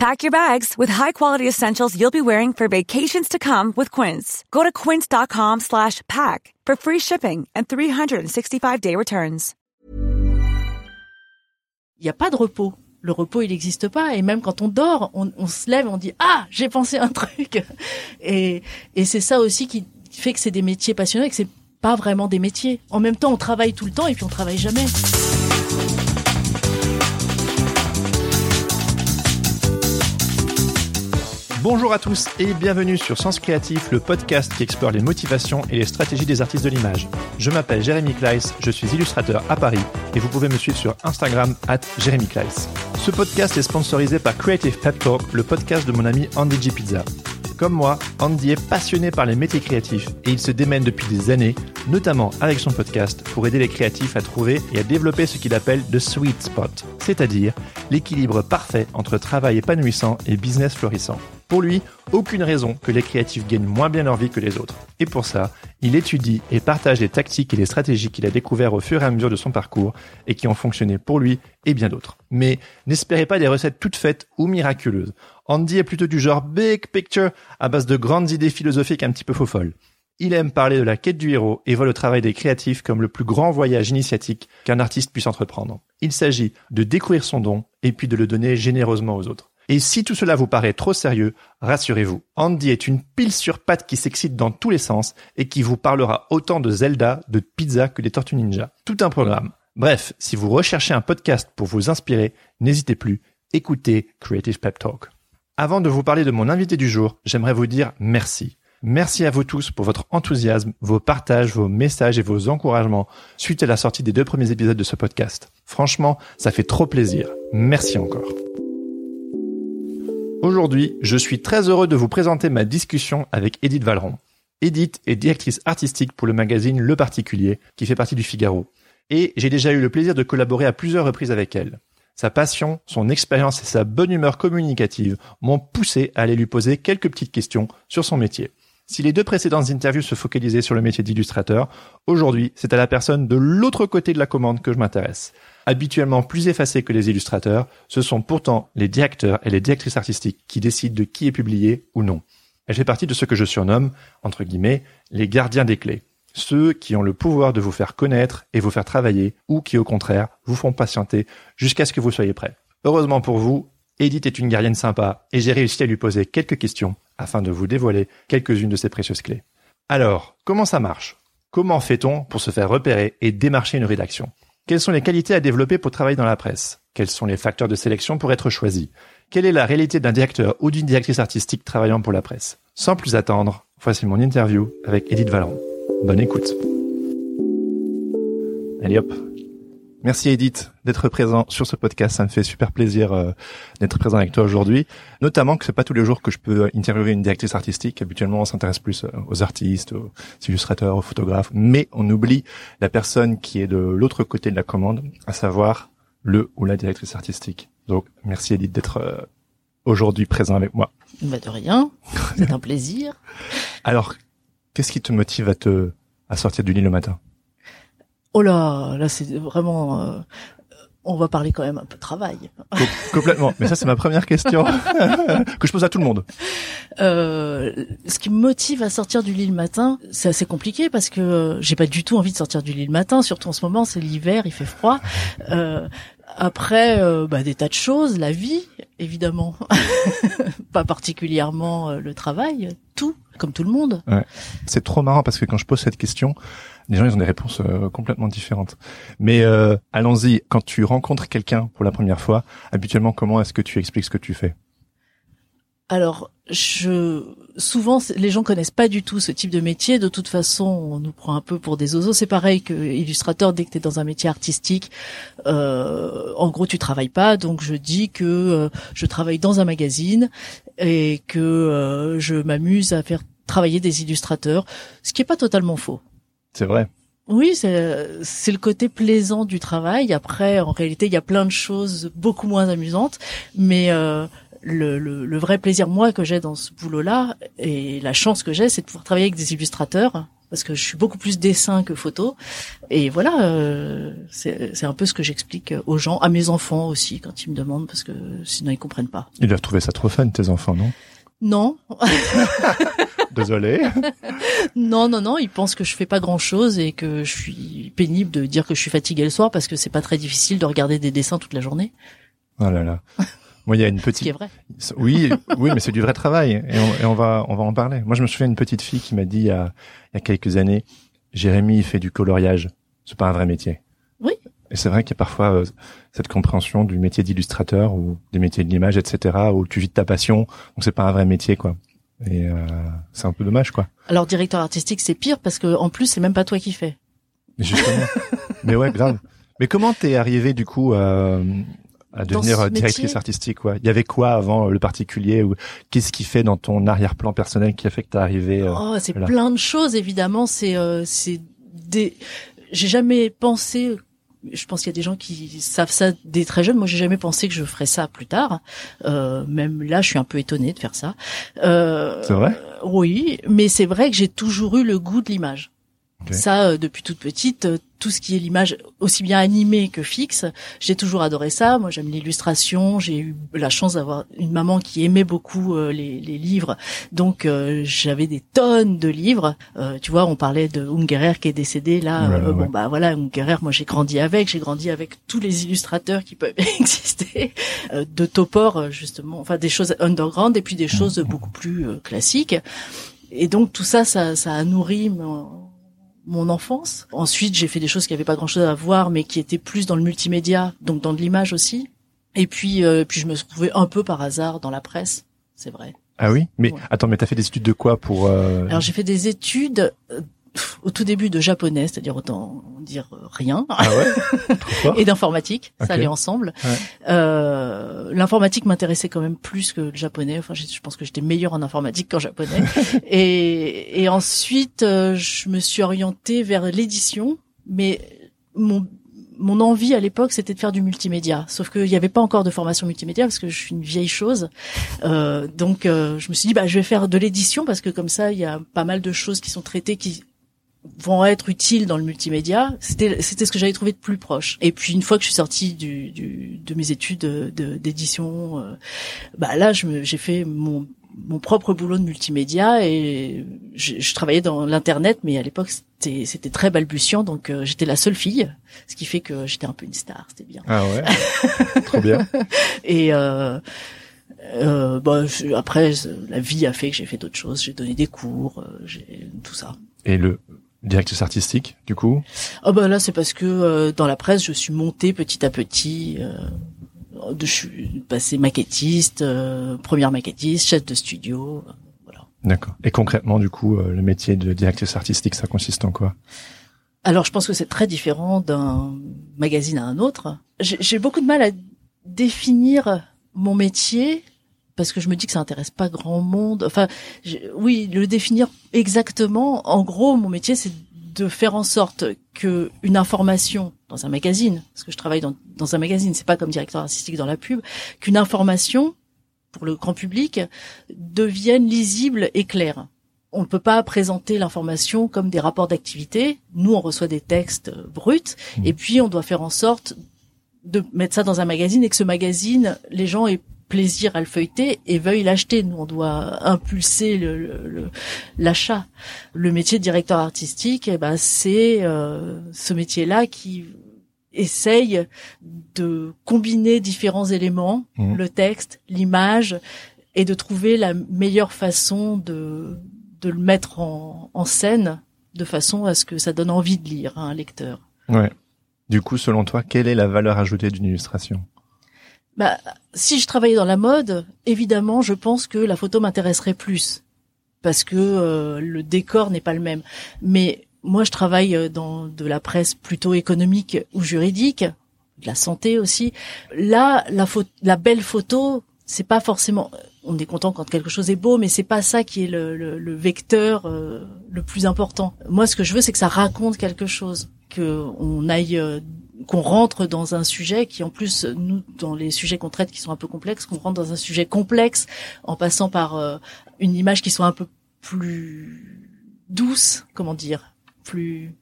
Pack your bags with high-quality essentials you'll be wearing for vacations to come with Quince. Go to quince.com slash pack for free shipping and 365-day returns. Il n'y a pas de repos. Le repos, il n'existe pas. Et même quand on dort, on, se lève, on dit « Ah, j'ai pensé un truc !» Et, et c'est ça aussi qui fait que c'est des métiers passionnants et que c'est pas vraiment des métiers. En même temps, on travaille tout le temps et puis on travaille jamais. Bonjour à tous et bienvenue sur Sens Créatif, le podcast qui explore les motivations et les stratégies des artistes de l'image. Je m'appelle Jérémy Kleiss, je suis illustrateur à Paris et vous pouvez me suivre sur Instagram at Jérémy Kleiss. Ce podcast est sponsorisé par Creative Pep Talk, le podcast de mon ami Andy G Pizza. Comme moi, Andy est passionné par les métiers créatifs et il se démène depuis des années, notamment avec son podcast, pour aider les créatifs à trouver et à développer ce qu'il appelle the sweet spot, c'est-à-dire l'équilibre parfait entre travail épanouissant et business florissant. Pour lui, aucune raison que les créatifs gagnent moins bien leur vie que les autres. Et pour ça, il étudie et partage les tactiques et les stratégies qu'il a découvertes au fur et à mesure de son parcours et qui ont fonctionné pour lui et bien d'autres. Mais n'espérez pas des recettes toutes faites ou miraculeuses. Andy est plutôt du genre big picture à base de grandes idées philosophiques un petit peu faux folles. Il aime parler de la quête du héros et voit le travail des créatifs comme le plus grand voyage initiatique qu'un artiste puisse entreprendre. Il s'agit de découvrir son don et puis de le donner généreusement aux autres. Et si tout cela vous paraît trop sérieux, rassurez-vous, Andy est une pile sur pattes qui s'excite dans tous les sens et qui vous parlera autant de Zelda, de pizza que des Tortues Ninja. Tout un programme. Bref, si vous recherchez un podcast pour vous inspirer, n'hésitez plus, écoutez Creative Pep Talk. Avant de vous parler de mon invité du jour, j'aimerais vous dire merci. Merci à vous tous pour votre enthousiasme, vos partages, vos messages et vos encouragements suite à la sortie des deux premiers épisodes de ce podcast. Franchement, ça fait trop plaisir. Merci encore. Aujourd'hui, je suis très heureux de vous présenter ma discussion avec Edith Valeron. Edith est directrice artistique pour le magazine Le Particulier, qui fait partie du Figaro. Et j'ai déjà eu le plaisir de collaborer à plusieurs reprises avec elle. Sa passion, son expérience et sa bonne humeur communicative m'ont poussé à aller lui poser quelques petites questions sur son métier. Si les deux précédentes interviews se focalisaient sur le métier d'illustrateur, aujourd'hui, c'est à la personne de l'autre côté de la commande que je m'intéresse. Habituellement plus effacés que les illustrateurs, ce sont pourtant les directeurs et les directrices artistiques qui décident de qui est publié ou non. Elle fait partie de ce que je surnomme, entre guillemets, les gardiens des clés. Ceux qui ont le pouvoir de vous faire connaître et vous faire travailler, ou qui au contraire vous font patienter jusqu'à ce que vous soyez prêt. Heureusement pour vous, Edith est une gardienne sympa et j'ai réussi à lui poser quelques questions afin de vous dévoiler quelques-unes de ses précieuses clés. Alors, comment ça marche? Comment fait-on pour se faire repérer et démarcher une rédaction? Quelles sont les qualités à développer pour travailler dans la presse? Quels sont les facteurs de sélection pour être choisi Quelle est la réalité d'un directeur ou d'une directrice artistique travaillant pour la presse? Sans plus attendre, voici mon interview avec Edith Valeron. Bonne écoute. Allez hop, Merci Edith d'être présent sur ce podcast. Ça me fait super plaisir euh, d'être présent avec toi aujourd'hui. Notamment que c'est pas tous les jours que je peux interviewer une directrice artistique. Habituellement, on s'intéresse plus euh, aux artistes, aux illustrateurs, aux photographes. Mais on oublie la personne qui est de l'autre côté de la commande, à savoir le ou la directrice artistique. Donc, merci Edith d'être euh, aujourd'hui présent avec moi. Bah de rien. C'est un plaisir. Alors, qu'est-ce qui te motive à te à sortir du lit le matin? Oh là, là c'est vraiment. Euh, on va parler quand même un peu de travail. complètement. Mais ça c'est ma première question que je pose à tout le monde. Euh, ce qui me motive à sortir du lit le matin, c'est assez compliqué parce que euh, j'ai pas du tout envie de sortir du lit le matin. Surtout en ce moment, c'est l'hiver, il fait froid. Euh, après, euh, bah, des tas de choses, la vie, évidemment, pas particulièrement le travail, tout, comme tout le monde. Ouais. C'est trop marrant parce que quand je pose cette question, les gens ils ont des réponses euh, complètement différentes. Mais euh, allons-y, quand tu rencontres quelqu'un pour la première fois, habituellement comment est-ce que tu expliques ce que tu fais? Alors, souvent les gens connaissent pas du tout ce type de métier. De toute façon, on nous prend un peu pour des oiseaux. C'est pareil que illustrateur. Dès que tu es dans un métier artistique, euh, en gros, tu travailles pas. Donc, je dis que je travaille dans un magazine et que je m'amuse à faire travailler des illustrateurs, ce qui est pas totalement faux. C'est vrai. Oui, c'est c'est le côté plaisant du travail. Après, en réalité, il y a plein de choses beaucoup moins amusantes, mais euh, le, le, le, vrai plaisir moi que j'ai dans ce boulot-là et la chance que j'ai, c'est de pouvoir travailler avec des illustrateurs parce que je suis beaucoup plus dessin que photo. Et voilà, euh, c'est un peu ce que j'explique aux gens, à mes enfants aussi, quand ils me demandent, parce que sinon ils comprennent pas. Ils doivent trouver ça trop fun, tes enfants, non? Non. Désolé. non, non, non, ils pensent que je fais pas grand chose et que je suis pénible de dire que je suis fatigué le soir parce que c'est pas très difficile de regarder des dessins toute la journée. Oh là là. Moi, il y a une petite. Ce qui est vrai. Oui, oui, mais c'est du vrai travail et on, et on, va, on va en parler. Moi, je me souviens d'une petite fille qui m'a dit il y, a, il y a quelques années, Jérémy, il fait du coloriage. C'est pas un vrai métier. Oui. Et c'est vrai qu'il y a parfois euh, cette compréhension du métier d'illustrateur ou des métiers de l'image, etc., où tu vis de ta passion, donc c'est pas un vrai métier, quoi. Et euh, c'est un peu dommage, quoi. Alors directeur artistique, c'est pire parce que en plus, c'est même pas toi qui fais. Mais justement. mais ouais, grave. Mais comment t'es arrivé du coup à, à devenir directrice artistique ouais? Il y avait quoi avant le particulier ou qu'est-ce qui fait dans ton arrière-plan personnel qui a fait que t'es arrivé euh, Oh, c'est plein de choses évidemment. C'est euh, c'est des. J'ai jamais pensé je pense qu'il y a des gens qui savent ça dès très jeunes. Moi, j'ai jamais pensé que je ferais ça plus tard. Euh, même là, je suis un peu étonnée de faire ça. Euh, c'est vrai? Oui, mais c'est vrai que j'ai toujours eu le goût de l'image. Ça, euh, depuis toute petite, euh, tout ce qui est l'image, aussi bien animée que fixe, j'ai toujours adoré ça. Moi, j'aime l'illustration. J'ai eu la chance d'avoir une maman qui aimait beaucoup euh, les, les, livres, donc j'avais des tonnes de livres. tu vois, on parlait de Ungerer qui est décédé là. bon, bah voilà, Ungerer, moi j'ai grandi avec. J'ai grandi avec tous les illustrateurs qui peuvent exister, de Topor justement, enfin des choses underground et puis des choses beaucoup plus classiques. Et donc tout ça, ça, ça a nourri mon mon enfance. Ensuite, j'ai fait des choses qui n'avaient pas grand-chose à voir, mais qui étaient plus dans le multimédia, donc dans de l'image aussi. Et puis, euh, puis je me suis trouvée un peu par hasard dans la presse, c'est vrai. Ah oui, mais attends, mais t'as fait des études de quoi pour euh... Alors j'ai fait des études euh, au tout début de japonais, c'est-à-dire autant dire rien, ah ouais et d'informatique, ça allait ensemble. Euh, L'informatique m'intéressait quand même plus que le japonais. Enfin, je, pense que j'étais meilleure en informatique qu'en japonais. et, et ensuite, euh, je me suis orientée vers l'édition, mais mon mon envie à l'époque, c'était de faire du multimédia. Sauf qu'il n'y avait pas encore de formation multimédia parce que je suis une vieille chose. Euh, donc, euh, je me suis dit, bah, je vais faire de l'édition parce que comme ça, il y a pas mal de choses qui sont traitées qui vont être utiles dans le multimédia, c'était c'était ce que j'avais trouvé de plus proche. Et puis une fois que je suis sortie du, du de mes études d'édition, euh, bah là j'ai fait mon mon propre boulot de multimédia et je, je travaillais dans l'internet, mais à l'époque c'était c'était très balbutiant, donc euh, j'étais la seule fille, ce qui fait que j'étais un peu une star, c'était bien. Ah ouais, trop bien. Et euh, euh, bah, après, la vie a fait que j'ai fait d'autres choses. J'ai donné des cours, euh, j'ai tout ça. Et le directrice artistique, du coup? Oh bah là, c'est parce que euh, dans la presse, je suis montée petit à petit. Euh, de, je suis passée maquettiste, euh, première maquettiste, chef de studio, voilà. D'accord. Et concrètement, du coup, le métier de directrice artistique, ça consiste en quoi? Alors, je pense que c'est très différent d'un magazine à un autre. J'ai beaucoup de mal à définir mon métier parce que je me dis que ça intéresse pas grand monde. Enfin, oui, le définir exactement. En gros, mon métier, c'est de faire en sorte que une information dans un magazine, parce que je travaille dans, dans un magazine, c'est pas comme directeur artistique dans la pub, qu'une information pour le grand public devienne lisible et claire. On ne peut pas présenter l'information comme des rapports d'activité. Nous, on reçoit des textes bruts, mmh. et puis on doit faire en sorte de mettre ça dans un magazine et que ce magazine, les gens aient plaisir à le feuilleter et veuille l'acheter. Nous, on doit impulser l'achat. Le, le, métier de directeur artistique, eh ben, c'est euh, ce métier-là qui essaye de combiner différents éléments, mmh. le texte, l'image, et de trouver la meilleure façon de, de le mettre en, en scène de façon à ce que ça donne envie de lire à un lecteur. Ouais. Du coup, selon toi, quelle est la valeur ajoutée d'une illustration? Bah, si je travaillais dans la mode, évidemment, je pense que la photo m'intéresserait plus parce que euh, le décor n'est pas le même. Mais moi, je travaille euh, dans de la presse plutôt économique ou juridique, de la santé aussi. Là, la, la belle photo, c'est pas forcément. on est content quand quelque chose est beau, mais c'est pas ça qui est le, le, vecteur euh, le plus important. Moi, ce que je veux, c'est que ça raconte quelque chose, que on aille, euh, qu'on rentre dans un sujet qui, en plus, nous, dans les sujets qu'on traite, qui sont un peu complexes, qu'on rentre dans un sujet complexe en passant par euh, une image qui soit un peu plus douce, comment dire, plus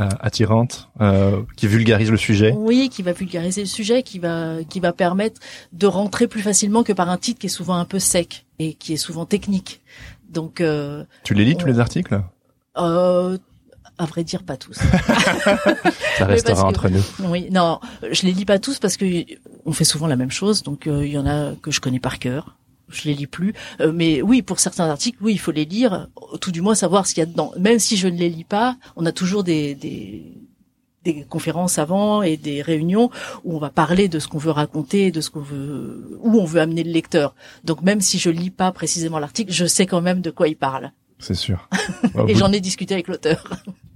euh, attirante, euh, qui vulgarise le sujet. Oui, qui va vulgariser le sujet, qui va qui va permettre de rentrer plus facilement que par un titre qui est souvent un peu sec et qui est souvent technique. Donc euh, tu les lis tous les articles? Euh, à vrai dire, pas tous. Ça restera entre nous. Oui, non, je les lis pas tous parce que on fait souvent la même chose. Donc il y en a que je connais par cœur je les lis plus. Euh, mais oui, pour certains articles, oui, il faut les lire, tout du moins savoir ce qu'il y a dedans. Même si je ne les lis pas, on a toujours des, des, des conférences avant et des réunions où on va parler de ce qu'on veut raconter, de ce qu'on veut, où on veut amener le lecteur. Donc même si je lis pas précisément l'article, je sais quand même de quoi il parle. C'est sûr. et j'en ai discuté avec l'auteur.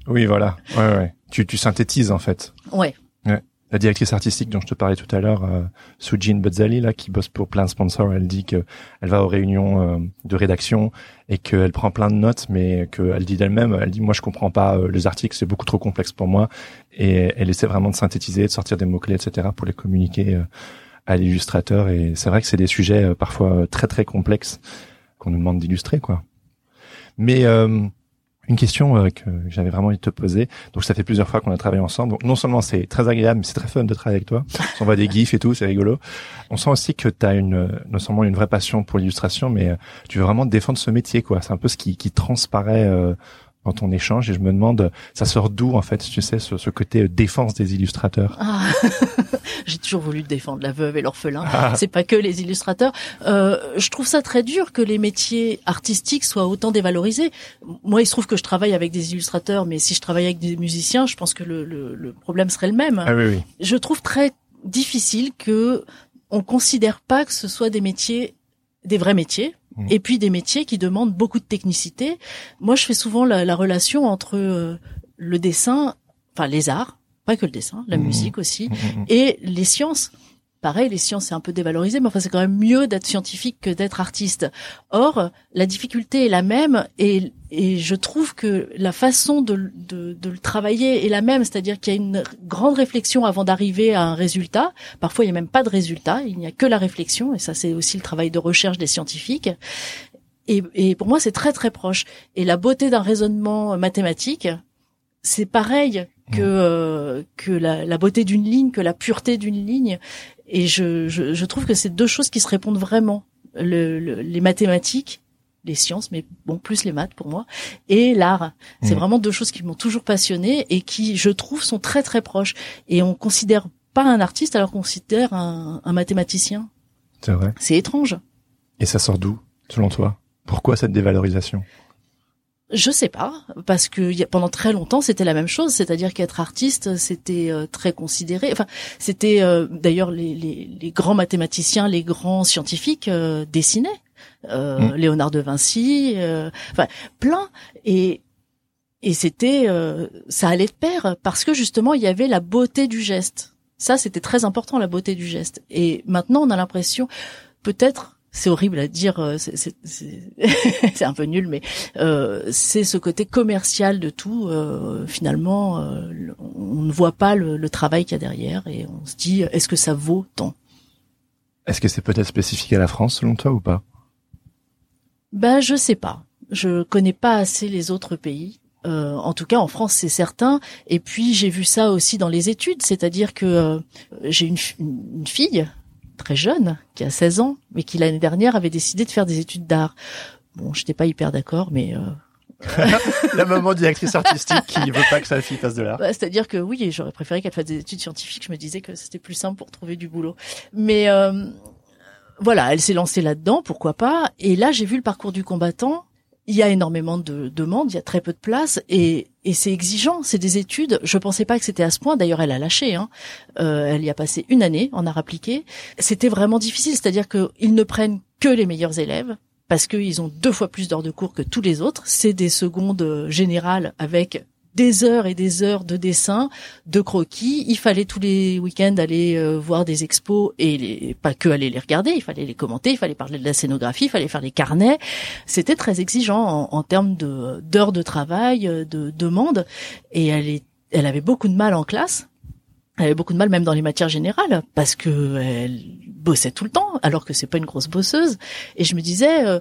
Oui, voilà. Ouais, ouais. Tu, tu synthétises en fait. Ouais. Ouais la directrice artistique dont je te parlais tout à l'heure, euh, Sujin là, qui bosse pour plein de sponsors, elle dit que elle va aux réunions euh, de rédaction et qu'elle prend plein de notes, mais qu'elle dit d'elle-même, elle dit moi je comprends pas euh, les articles, c'est beaucoup trop complexe pour moi, et elle essaie vraiment de synthétiser, de sortir des mots clés, etc. pour les communiquer euh, à l'illustrateur. Et c'est vrai que c'est des sujets parfois très très complexes qu'on nous demande d'illustrer, quoi. Mais une question euh, que j'avais vraiment envie de te poser. Donc ça fait plusieurs fois qu'on a travaillé ensemble. Donc, non seulement c'est très agréable, mais c'est très fun de travailler avec toi. On voit des gifs et tout, c'est rigolo. On sent aussi que tu as une non seulement une vraie passion pour l'illustration, mais euh, tu veux vraiment défendre ce métier quoi. C'est un peu ce qui, qui transparaît dans ton échange et je me demande ça sort d'où en fait tu sais ce, ce côté euh, défense des illustrateurs? Ah. j'ai toujours voulu défendre la veuve et l'orphelin ah. c'est pas que les illustrateurs euh, je trouve ça très dur que les métiers artistiques soient autant dévalorisés moi il se trouve que je travaille avec des illustrateurs mais si je travaillais avec des musiciens je pense que le, le, le problème serait le même ah, oui, oui. je trouve très difficile que on considère pas que ce soit des métiers des vrais métiers Mmh. et puis des métiers qui demandent beaucoup de technicité. Moi, je fais souvent la, la relation entre euh, le dessin, enfin les arts, pas que le dessin, la mmh. musique aussi, mmh, et les sciences pareil, les sciences c'est un peu dévalorisé, mais enfin c'est quand même mieux d'être scientifique que d'être artiste. Or, la difficulté est la même et, et je trouve que la façon de, de, de le travailler est la même, c'est-à-dire qu'il y a une grande réflexion avant d'arriver à un résultat. Parfois, il n'y a même pas de résultat, il n'y a que la réflexion, et ça c'est aussi le travail de recherche des scientifiques. Et, et pour moi, c'est très très proche. Et la beauté d'un raisonnement mathématique, c'est pareil que euh, que la, la beauté d'une ligne, que la pureté d'une ligne. Et je, je, je trouve que c'est deux choses qui se répondent vraiment. Le, les mathématiques, les sciences, mais bon, plus les maths pour moi, et l'art. C'est mmh. vraiment deux choses qui m'ont toujours passionné et qui, je trouve, sont très très proches. Et on considère pas un artiste alors qu'on considère un, un mathématicien. C'est vrai. C'est étrange. Et ça sort d'où, selon toi? Pourquoi cette dévalorisation? Je sais pas, parce que pendant très longtemps c'était la même chose, c'est-à-dire qu'être artiste c'était euh, très considéré. Enfin, c'était euh, d'ailleurs les, les, les, grands mathématiciens, les grands scientifiques euh, dessinaient. Mm. Léonard de Vinci, enfin plein. Et et c'était ça allait de pair parce que justement il y avait la beauté du geste. Ça c'était très important la beauté du geste. Et maintenant on a l'impression peut-être c'est horrible à dire, euh, c'est un peu nul, mais euh, c'est ce côté commercial de tout. Euh, finalement, euh, on ne voit pas le, le travail qu'il y a derrière et on se dit, est-ce que ça vaut tant? Est-ce que c'est peut-être spécifique à la France selon toi ou pas? Ben, je sais pas. Je connais pas assez les autres pays. Euh, en tout cas, en France, c'est certain. Et puis, j'ai vu ça aussi dans les études, c'est-à-dire que j'ai une, une, fille très jeune, qui a 16 ans, mais qui l'année dernière avait décidé de faire des études d'art. Bon, j'étais pas hyper d'accord, mais euh... la maman directrice artistique qui veut pas que sa fille fasse de l'art. Bah, C'est-à-dire que oui, j'aurais préféré qu'elle fasse des études scientifiques. Je me disais que c'était plus simple pour trouver du boulot. Mais euh, voilà, elle s'est lancée là-dedans, pourquoi pas. Et là, j'ai vu le parcours du combattant il y a énormément de demandes, il y a très peu de place et, c'est exigeant. C'est des études. Je pensais pas que c'était à ce point. D'ailleurs, elle a lâché. Hein. Euh, elle y a passé une année en art appliqué. C'était vraiment difficile. C'est-à-dire qu'ils ne prennent que les meilleurs élèves parce qu'ils ont deux fois plus d'heures de cours que tous les autres. C'est des secondes générales avec des heures et des heures de dessin, de croquis. Il fallait tous les week-ends aller euh, voir des expos et les, pas que aller les regarder. Il fallait les commenter, il fallait parler de la scénographie, il fallait faire les carnets. C'était très exigeant en, en termes de d'heures de travail, euh, de demande. Et elle est, elle avait beaucoup de mal en classe. Elle avait beaucoup de mal même dans les matières générales parce que elle bossait tout le temps alors que c'est pas une grosse bosseuse. Et je me disais, euh,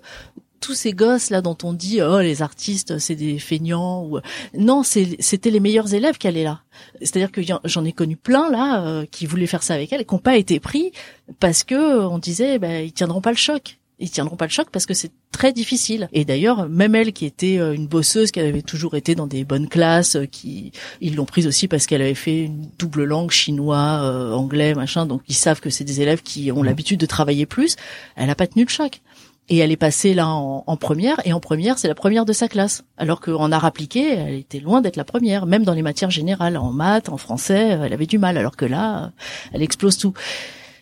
tous ces gosses là dont on dit oh les artistes c'est des feignants ou non c'était les meilleurs élèves qui allaient là c'est-à-dire que j'en ai connu plein là euh, qui voulaient faire ça avec elle et qui n'ont pas été pris parce que on disait ben ils tiendront pas le choc ils tiendront pas le choc parce que c'est très difficile. Et d'ailleurs, même elle qui était euh, une bosseuse, qui avait toujours été dans des bonnes classes, euh, qui ils l'ont prise aussi parce qu'elle avait fait une double langue chinois, anglais, machin. Donc ils savent que c'est des élèves qui ont mmh. l'habitude de travailler plus. Elle a pas tenu le choc. Et elle est passée là en, en première, et en première, c'est la première de sa classe. Alors qu'en art appliqué, elle était loin d'être la première, même dans les matières générales, en maths, en français, elle avait du mal. Alors que là, elle explose tout.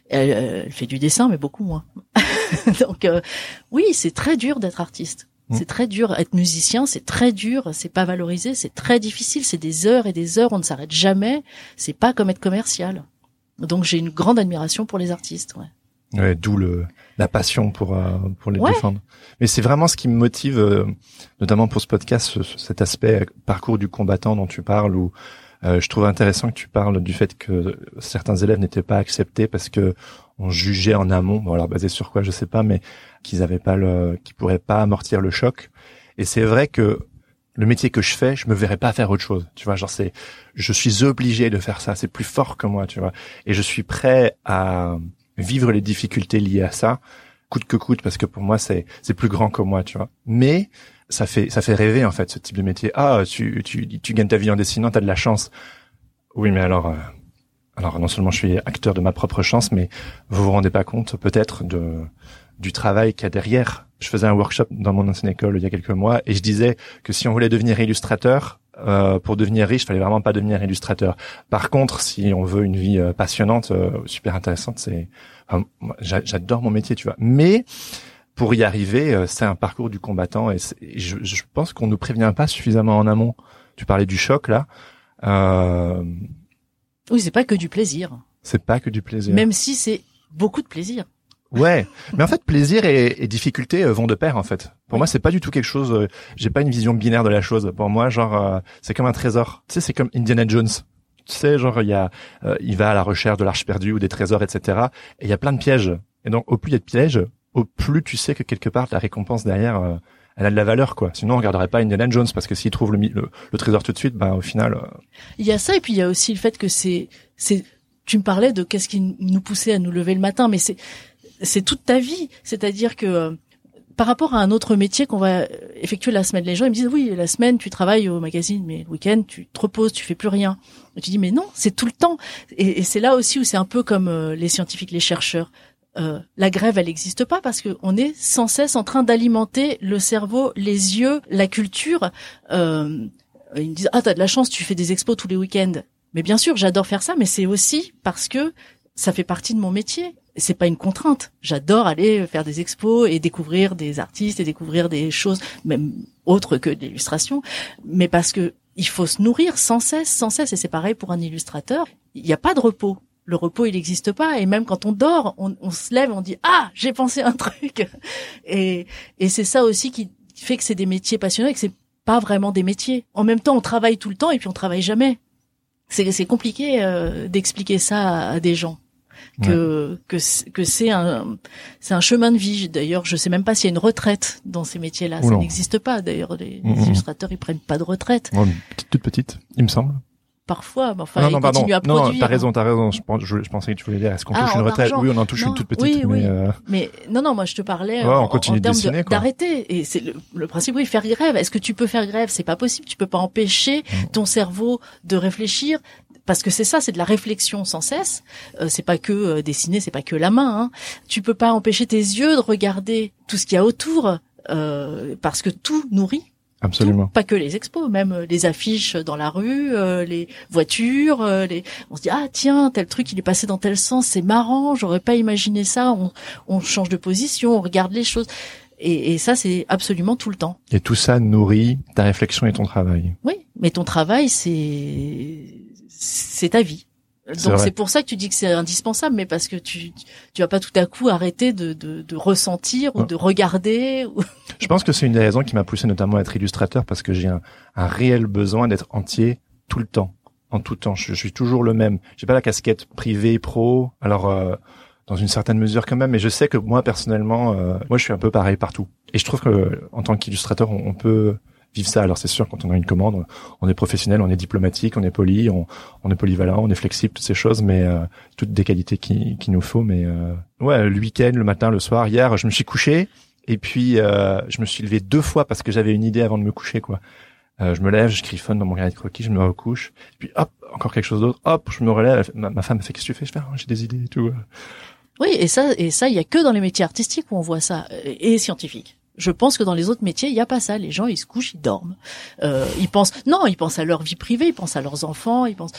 Elle, elle fait du dessin, mais beaucoup moins. Donc euh, oui, c'est très dur d'être artiste. Mm. C'est très dur être musicien, c'est très dur, c'est pas valorisé, c'est très difficile, c'est des heures et des heures, on ne s'arrête jamais. C'est pas comme être commercial. Donc j'ai une grande admiration pour les artistes. Ouais. Ouais, D'où le la passion pour euh, pour les défendre. Mais c'est vraiment ce qui me motive, euh, notamment pour ce podcast, cet aspect parcours du combattant dont tu parles, où euh, je trouve intéressant que tu parles du fait que certains élèves n'étaient pas acceptés parce que on jugeait en amont, bon alors basé sur quoi je sais pas, mais qu'ils avaient pas le, qu'ils pourraient pas amortir le choc. Et c'est vrai que le métier que je fais, je me verrais pas faire autre chose. Tu vois, genre c'est, je suis obligé de faire ça. C'est plus fort que moi, tu vois. Et je suis prêt à vivre les difficultés liées à ça, coûte que coûte, parce que pour moi c'est c'est plus grand que moi, tu vois. Mais ça fait ça fait rêver en fait ce type de métier. Ah, tu tu tu gagnes ta vie en dessinant, t'as de la chance. Oui, mais alors euh, alors non seulement je suis acteur de ma propre chance, mais vous vous rendez pas compte peut-être de du travail qu'il y a derrière. Je faisais un workshop dans mon ancienne école il y a quelques mois et je disais que si on voulait devenir illustrateur, euh, pour devenir riche, fallait vraiment pas devenir illustrateur. Par contre, si on veut une vie euh, passionnante, euh, super intéressante, c'est j'adore mon métier, tu vois. Mais pour y arriver, c'est un parcours du combattant et, je, je, pense qu'on nous prévient pas suffisamment en amont. Tu parlais du choc là. Oui, c'est pas que du plaisir. C'est pas que du plaisir. Même si c'est beaucoup de plaisir. Ouais, mais en fait, plaisir et, et difficulté euh, vont de pair en fait. Pour moi, c'est pas du tout quelque chose. Euh, j'ai pas une vision binaire de la chose. Pour moi, genre, euh, c'est comme un trésor. Tu sais, c'est comme Indiana Jones. Tu sais, genre, il y a, il va à la recherche de l'arche perdue ou des trésors, etc. Et il y a plein de pièges. Et donc, au plus il y a de pièges, au plus tu sais que quelque part la récompense derrière, elle a de la valeur, quoi. Sinon, on regarderait pas Indiana Jones parce que s'il trouve le, le, trésor tout de suite, ben au final. Il y a ça et puis il y a aussi le fait que c'est, c'est. Tu me parlais de qu'est-ce qui nous poussait à nous lever le matin, mais c'est c'est toute ta vie. C'est-à-dire que euh, par rapport à un autre métier qu'on va effectuer la semaine, les gens ils me disent oui la semaine tu travailles au magazine, mais le week-end tu te reposes, tu fais plus rien. Tu dis mais non, c'est tout le temps. Et, c'est là aussi où c'est un peu comme euh, les scientifiques, les chercheurs. Euh, la grève, elle n'existe pas parce qu'on est sans cesse en train d'alimenter le cerveau, les yeux, la culture. Euh, ils me disent ah t'as de la chance, tu fais des expos tous les week-ends. Mais bien sûr, j'adore faire ça, mais c'est aussi parce que ça fait partie de mon métier c'est pas une contrainte. J'adore aller faire des expos et découvrir des artistes et découvrir des choses même autres que l'illustration, mais parce que il faut se nourrir sans cesse, sans cesse. Et c'est pareil pour un illustrateur. Il n'y a pas de repos. Le repos, il n'existe pas. Et même quand on dort, on, se lève, on dit ah, j'ai pensé un truc. Et, et c'est ça aussi qui fait que c'est des métiers passionnants et que c'est pas vraiment des métiers. En même temps, on travaille tout le temps et puis on travaille jamais. C'est compliqué euh, d'expliquer ça à des gens que que que c'est un c'est un chemin de vie. D'ailleurs, je sais même pas s'il y a une retraite dans ces métiers-là. Ça n'existe pas. D'ailleurs, les, illustrateurs ils prennent pas de retraite. toute petite, il me semble. Parfois, mais enfin, non, non, ils pardon. continuent à produire. Non, t'as raison, t'as raison. Je, je, pensais que tu voulais dire, est-ce qu'on touche ah, une retraite? Oui, on en touche une toute petite. Oui, mais, oui. Euh... mais non, non, moi je te parlais ouais, en, en termes d'arrêter. Et c'est le, le, principe, oui, faire grève. Est-ce que tu peux faire grève? C'est pas possible. Tu peux pas empêcher ton cerveau de réfléchir, parce que c'est ça, c'est de la réflexion sans cesse. Euh, c'est pas que euh, dessiner, c'est pas que la main. Hein. Tu peux pas empêcher tes yeux de regarder tout ce qu'il y a autour, euh, parce que tout nourrit. Absolument. pas que les expos, même euh, les affiches dans la rue, euh, les voitures. les... On se dit ah tiens tel truc il est passé dans tel sens, c'est marrant, j'aurais pas imaginé ça. On, on change de position, on regarde les choses. Et, et ça, c'est absolument tout le temps. Et tout ça nourrit ta réflexion et ton travail. Oui, mais ton travail, c'est c'est ta vie. Donc c'est pour ça que tu dis que c'est indispensable, mais parce que tu tu vas pas tout à coup arrêter de de, de ressentir ou de regarder. Ou... Je pense que c'est une des raisons qui m'a poussé notamment à être illustrateur parce que j'ai un, un réel besoin d'être entier tout le temps, en tout temps. Je, suis toujours le même. J'ai pas la casquette privée pro. Alors euh, dans une certaine mesure quand même, mais je sais que moi personnellement, euh, moi je suis un peu pareil partout. Et je trouve que en tant qu'illustrateur, on, on peut vivre ça. Alors c'est sûr, quand on a une commande, on est professionnel, on est diplomatique, on est poli, on, on est polyvalent, on est flexible, toutes ces choses, mais euh, toutes des qualités qui, qui nous faut. Mais euh, ouais, le week-end, le matin, le soir, hier, je me suis couché et puis euh, je me suis levé deux fois parce que j'avais une idée avant de me coucher, quoi. Euh, je me lève, je griffonne dans mon carnet de croquis, je me recouche, puis hop, encore quelque chose d'autre, hop, je me relève. Ma, femme me fait qu'est-ce que tu fais? Je fais, ah, j'ai des idées et tout. Oui, et ça, et ça, il y a que dans les métiers artistiques où on voit ça, et scientifiques. Je pense que dans les autres métiers, il n'y a pas ça. Les gens, ils se couchent, ils dorment. Euh, ils pensent, non, ils pensent à leur vie privée, ils pensent à leurs enfants, ils pensent,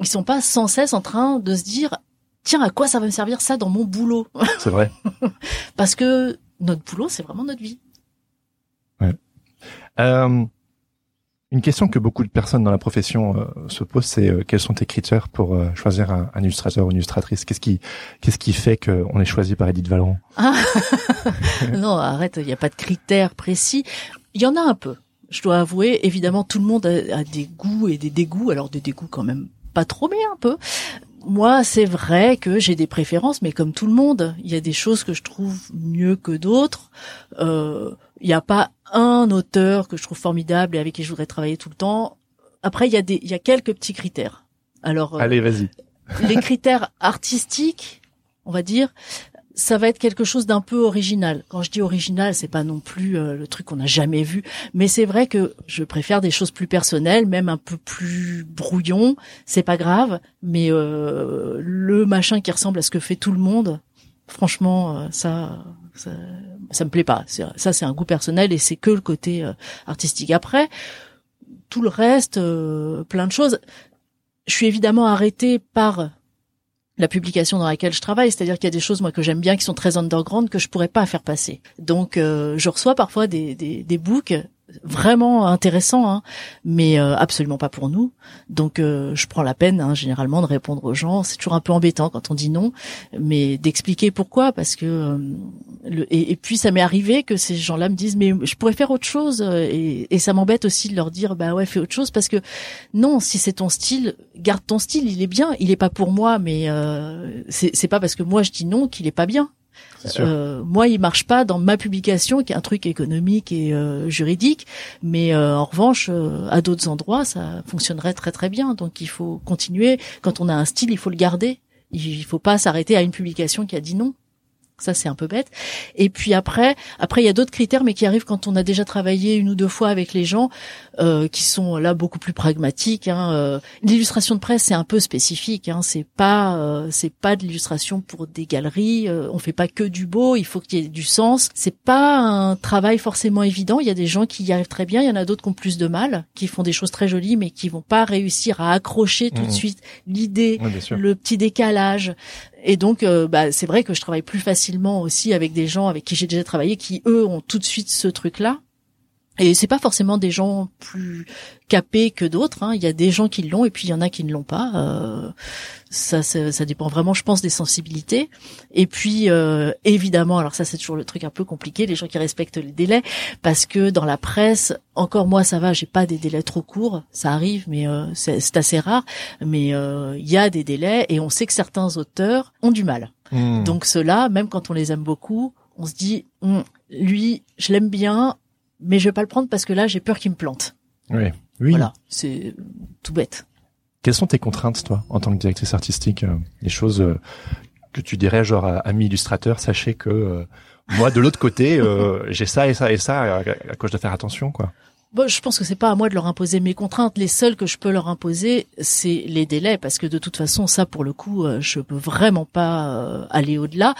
ils sont pas sans cesse en train de se dire, tiens, à quoi ça va me servir ça dans mon boulot? C'est vrai. Parce que notre boulot, c'est vraiment notre vie. Ouais. Euh, une question que beaucoup de personnes dans la profession euh, se posent, c'est euh, quels sont tes critères pour euh, choisir un, illustrateur ou une illustratrice? Qu'est-ce qui, qu'est-ce qui fait qu'on est choisi par Edith Valeron ah Non, arrête, il n'y a pas de critères précis. Il y en a un peu. Je dois avouer, évidemment, tout le monde a, a des goûts et des dégoûts. Alors des dégoûts quand même pas trop, mais un peu. Moi, c'est vrai que j'ai des préférences, mais comme tout le monde, il y a des choses que je trouve mieux que d'autres. Il n'y a pas un auteur que je trouve formidable et avec qui je voudrais travailler tout le temps. Après, il y a des, il y a quelques petits critères. Alors, euh, allez, vas-y. les critères artistiques, on va dire, ça va être quelque chose d'un peu original. Quand je dis original, c'est pas non plus euh, le truc qu'on n'a jamais vu, mais c'est vrai que je préfère des choses plus personnelles, même un peu plus brouillon. C'est pas grave, mais euh, le machin qui ressemble à ce que fait tout le monde, franchement, ça, ça, ça me plaît pas. Ça, c'est un goût personnel et c'est que le côté euh, artistique. Après, tout le reste, euh, plein de choses. Je suis évidemment arrêtée par la publication dans laquelle je travaille, c'est-à-dire qu'il y a des choses moi que j'aime bien qui sont très underground que je pourrais pas faire passer. Donc euh, je reçois parfois des, des, des books vraiment intéressant, hein, mais euh, absolument pas pour nous. Donc euh, je prends la peine hein, généralement de répondre aux gens. C'est toujours un peu embêtant quand on dit non, mais d'expliquer pourquoi, parce que euh, le, et, puis ça m'est arrivé que ces gens-là me disent mais je pourrais faire autre chose et, et ça m'embête aussi de leur dire bah ouais fais autre chose parce que non si c'est ton style garde ton style il est bien il est pas pour moi mais c'est pas parce que moi je dis non qu'il est pas bien euh, moi, il marche pas dans ma publication, qui est un truc économique et euh, juridique, mais euh, en revanche, à d'autres endroits, ça fonctionnerait très très bien. Donc, il faut continuer. Quand on a un style, il faut le garder. Il faut pas s'arrêter à une publication qui a dit non. Ça, c'est un peu bête. Et puis après, après, il y a d'autres critères, mais qui arrivent quand on a déjà travaillé une ou deux fois avec les gens, euh, qui sont là beaucoup plus pragmatiques. Hein. Euh, l'illustration de presse, c'est un peu spécifique. Hein. C'est pas, euh, c'est pas de l'illustration pour des galeries. Euh, on fait pas que du beau. Il faut qu'il y ait du sens. C'est pas un travail forcément évident. Il y a des gens qui y arrivent très bien. Il y en a d'autres qui ont plus de mal, qui font des choses très jolies, mais qui vont pas réussir à accrocher tout de mmh. suite l'idée, le petit décalage. Et donc, euh, bah, c'est vrai que je travaille plus facilement aussi avec des gens avec qui j'ai déjà travaillé, qui eux ont tout de suite ce truc-là. Et c'est pas forcément des gens plus capés que d'autres. Hein. Il y a des gens qui l'ont et puis il y en a qui ne l'ont pas. Euh, ça, ça, ça, dépend vraiment, je pense, des sensibilités. Et puis euh, évidemment, alors ça c'est toujours le truc un peu compliqué, les gens qui respectent les délais, parce que dans la presse, encore moi ça va, j'ai pas des délais trop courts, ça arrive, mais euh, c'est assez rare. Mais euh, il y a des délais et on sait que certains auteurs ont du mal. Hmm. Donc ceux-là, même quand on les aime beaucoup, on se dit, hum, lui, je l'aime bien, mais je vais pas le prendre parce que là, j'ai peur qu'il me plante. Oui. Oui. Voilà, c'est tout bête. Quelles sont tes contraintes, toi, en tant que directrice artistique euh, Les choses euh, que tu dirais, genre, à ami illustrateur, sachez que euh, moi, de l'autre côté, j'ai ça et ça et ça à, quoi je dois faire attention, quoi. Bon, je pense que c'est pas à moi de leur imposer mes contraintes. Les seules que je peux leur imposer, c'est les délais, parce que de toute façon, ça, pour le coup, je peux vraiment pas aller au-delà.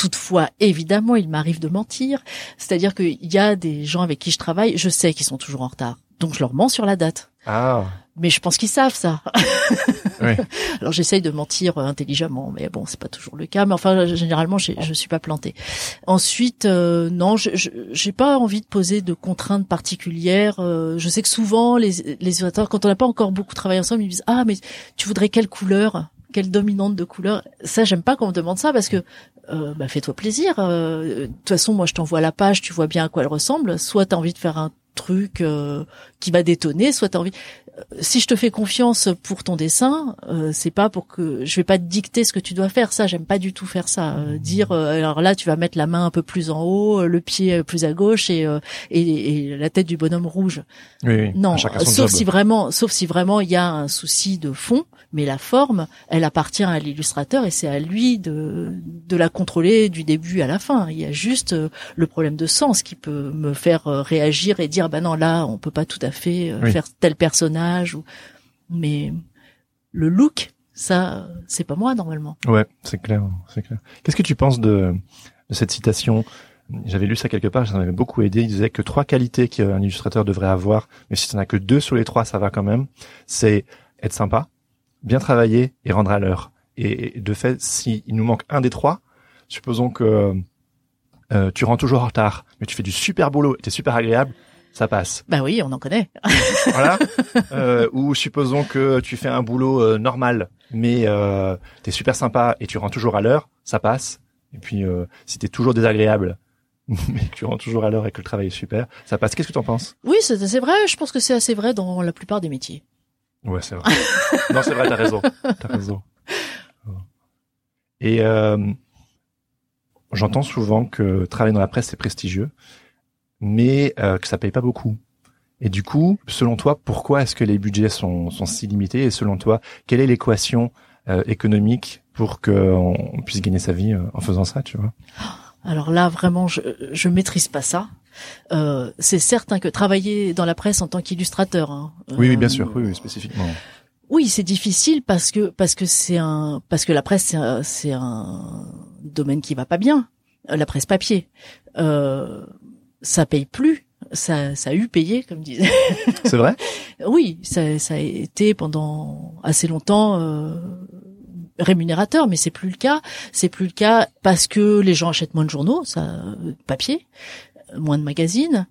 Toutefois, évidemment, il m'arrive de mentir. C'est-à-dire qu'il y a des gens avec qui je travaille, je sais qu'ils sont toujours en retard. Donc je leur mens sur la date. Ah. mais je pense qu'ils savent ça. Oui. Alors j'essaye de mentir euh, intelligemment, mais bon, c'est pas toujours le cas. Mais enfin, généralement, je suis pas plantée. Ensuite, euh, non, je je- j'ai pas envie de poser de contraintes particulières. Euh, je sais que souvent, les les quand on n'a pas encore beaucoup travaillé ensemble, ils me disent ah mais tu voudrais quelle couleur? Quelle dominante de couleur Ça, j'aime pas qu'on me demande ça parce que euh, bah, fais-toi plaisir. Euh, De toute façon, moi, je t'envoie la page, tu vois bien à quoi elle ressemble. Soit t'as envie de faire un truc euh, qui va détonner, soit t'as envie. Euh, Si je te fais confiance pour ton dessin, euh, c'est pas pour que je vais pas te dicter ce que tu dois faire. Ça, j'aime pas du tout faire ça. Euh, dire euh, alors là, tu vas mettre la main un peu plus en haut, euh, le pied plus à gauche et, euh, et, et la tête du bonhomme rouge. Oui, oui. Non, sauf si vraiment, sauf si vraiment il y a un souci de fond, mais la forme, elle appartient à l'illustrateur et c'est à lui de de la contrôler du début à la fin. Il y a juste le problème de sens qui peut me faire réagir et dire bah non là on peut pas tout à fait euh, Oui. faire tel personnage ou mais le look ça c'est pas moi normalement. Ouais, c'est clair, c'est clair. Qu'est-ce que tu penses de, de cette citation? J'avais lu ça quelque part, ça m'avait beaucoup aidé. Il disait que trois qualités qu'un illustrateur devrait avoir, mais si tu n'en as que deux sur les trois, ça va quand même. C'est être sympa, bien travailler et rendre à l'heure. Et de fait, s'il nous manque un des trois, supposons que euh, tu rends toujours en retard, mais tu fais du super boulot et t'es super agréable, ça passe. Bah oui, on en connaît. Voilà. Euh, ou supposons que tu fais un boulot euh, normal, mais euh, t'es super sympa et tu rends toujours à l'heure, ça passe. Et puis euh, si t'es toujours désagréable, mais que tu rends toujours à l'heure et que le travail est super, ça passe. Qu'est-ce que t'en penses? Oui, c'est c'est vrai. Je pense que c'est assez vrai dans la plupart des métiers. Ouais, c'est vrai. non, c'est vrai, t'as raison. T'as raison. Et euh, j'entends souvent que travailler dans la presse c'est prestigieux, mais euh, que ça paye pas beaucoup. Et du coup, selon toi, pourquoi est-ce que les budgets sont, sont si limités Et selon toi, quelle est l'équation euh, économique pour qu'on puisse gagner sa vie euh, en faisant ça, tu vois? Alors là, vraiment, je je maîtrise pas ça. Euh, c'est certain que travailler dans la presse en tant qu'illustrateur. hein, Oui, oui, euh, bien sûr, oui, oui, spécifiquement. Oui, c'est difficile parce que parce que c'est un parce que la presse c'est un, c'est un domaine qui va pas bien. Euh, La presse papier, euh, ça paye plus. Ça, ça a eu payé, comme disait. C'est vrai? Oui, ça, ça a été pendant assez longtemps euh, rémunérateur, mais c'est plus le cas. C'est plus le cas parce que les gens achètent moins de journaux, ça, euh, papier, euh, moins de magazines.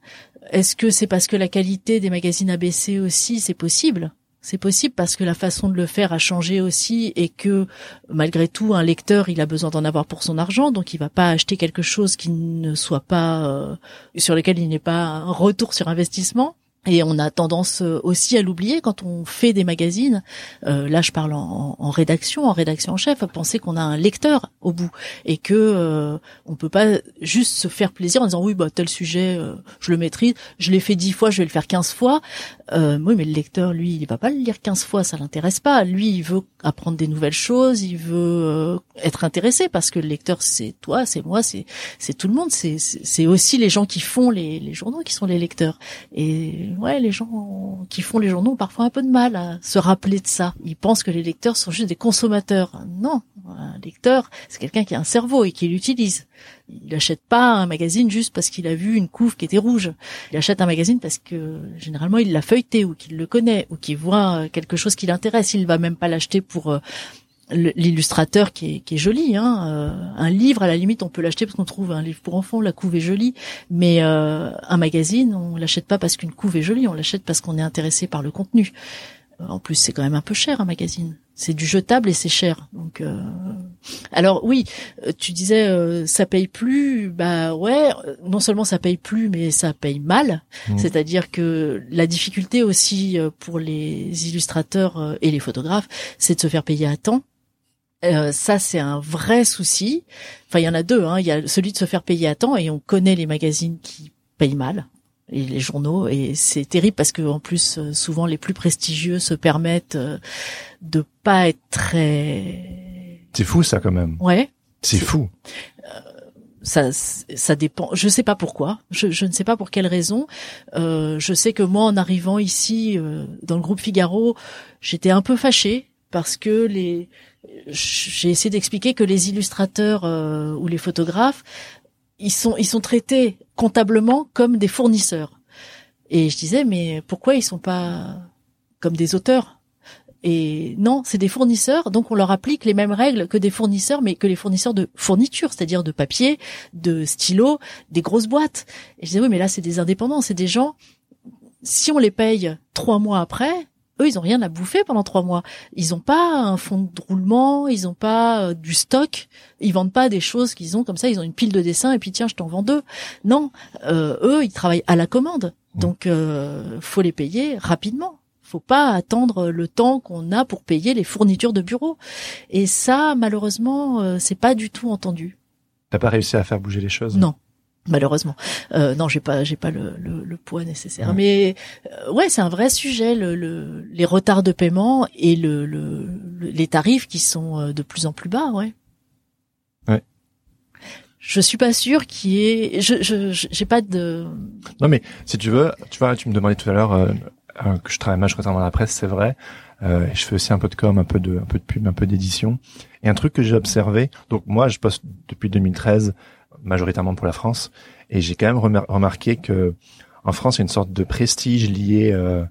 Est-ce que c'est parce que la qualité des magazines a baissé aussi? C'est possible. C'est possible parce que la façon de le faire a changé aussi et que malgré tout un lecteur il a besoin d'en avoir pour son argent. Donc il va pas acheter quelque chose qui ne soit pas euh, sur lequel il n'est pas un retour sur investissement et on a tendance euh, aussi à l'oublier quand on fait des magazines. Euh, là, je parle en, rédaction, en rédaction en chef, à penser qu'on a un lecteur au bout et que euh, on peut pas juste se faire plaisir en disant oui, bah tel sujet, euh, je le maîtrise, je l'ai fait dix fois, je vais le faire quinze fois. Euh, oui, mais le lecteur, lui, il va pas le lire quinze fois, ça l'intéresse pas. Lui, il veut apprendre des nouvelles choses, il veut être intéressé parce que le lecteur, c'est toi, c'est moi, c'est c'est tout le monde, c'est c'est aussi les gens qui font les, les journaux qui sont les lecteurs. Et ouais, les gens qui font les journaux ont parfois un peu de mal à se rappeler de ça. Ils pensent que les lecteurs sont juste des consommateurs. Non, un lecteur, c'est quelqu'un qui a un cerveau et qui l'utilise. Il n'achète pas un magazine juste parce qu'il a vu une couve qui était rouge. Il achète un magazine parce que généralement il l'a feuilleté ou qu'il le connaît ou qu'il voit quelque chose qui l'intéresse. Il va même pas l'acheter pour euh, l'illustrateur qui est, qui est joli. Hein. Euh, un livre, à la limite, on peut l'acheter parce qu'on trouve un livre pour enfants, la couve est jolie. Mais euh, un magazine, on l'achète pas parce qu'une couve est jolie, on l'achète parce qu'on est intéressé par le contenu. Euh, En plus, c'est quand même un peu cher un magazine. C'est du jetable et c'est cher. Donc, euh, alors oui, tu disais euh, ça paye plus. Bah ouais, non seulement ça paye plus, mais ça paye mal. Mhm. C'est-à-dire que la difficulté aussi pour les illustrateurs et les photographes, c'est de se faire payer à temps. Euh, ça, c'est un vrai souci. Enfin, il y en a deux. Hein. Il y a celui de se faire payer à temps, et on connaît les magazines qui payent mal, et les journaux, et c'est terrible parce que en plus, euh, souvent les plus prestigieux se permettent euh, de pas être très. C'est fou ça quand même. Ouais, C'est fou. ça, ça dépend. Je sais pas pourquoi. Je, je ne sais pas pour quelle raison. Euh, je sais que moi, en arrivant ici euh, dans le groupe Figaro, j'étais un peu fâchée parce que les. J'ai essayé d'expliquer que les illustrateurs euh, ou les photographes, ils sont ils sont traités comptablement comme des fournisseurs. Et je disais mais pourquoi ils sont pas comme des auteurs? Et non, c'est des fournisseurs, donc on leur applique les mêmes règles que des fournisseurs, mais que les fournisseurs de fourniture, c'est-à-dire de papier, de stylos, des grosses boîtes. Et je disais oui, mais là c'est des indépendants, c'est des gens. Si on les paye trois mois après, eux ils ont rien à bouffer pendant trois mois. Ils ont pas un fonds de roulement, ils ont pas euh, du stock, ils vendent pas des choses qu'ils ont comme ça. Ils ont une pile de dessins et puis tiens je t'en vends deux. Non, euh, eux ils travaillent à la commande, donc euh, faut les payer rapidement faut pas attendre le temps qu'on a pour payer les fournitures de bureau. Et ça, malheureusement, euh, c'est pas du tout entendu. T'as pas réussi à faire bouger les choses? Non, malheureusement. Euh, non, j'ai pas, j'ai pas le, le, poids nécessaire. Mais euh, ouais, c'est un vrai sujet, le, les retards de paiement et le, les tarifs qui sont euh, de plus en plus bas, ouais. Ouais. Je suis pas sûr qu'il y ait, je, je, j'ai pas de. Non mais si tu veux, tu vois, tu me demandais tout à l'heure euh, que je travaille majoritairement dans la presse, c'est vrai. Euh, je fais aussi un peu de com, un peu de, un peu de pub, un peu d'édition. Et un truc que j'ai observé, donc moi je poste depuis 2013 majoritairement pour la France, et j'ai quand même remarqué que en France il y a une sorte de prestige lié euh,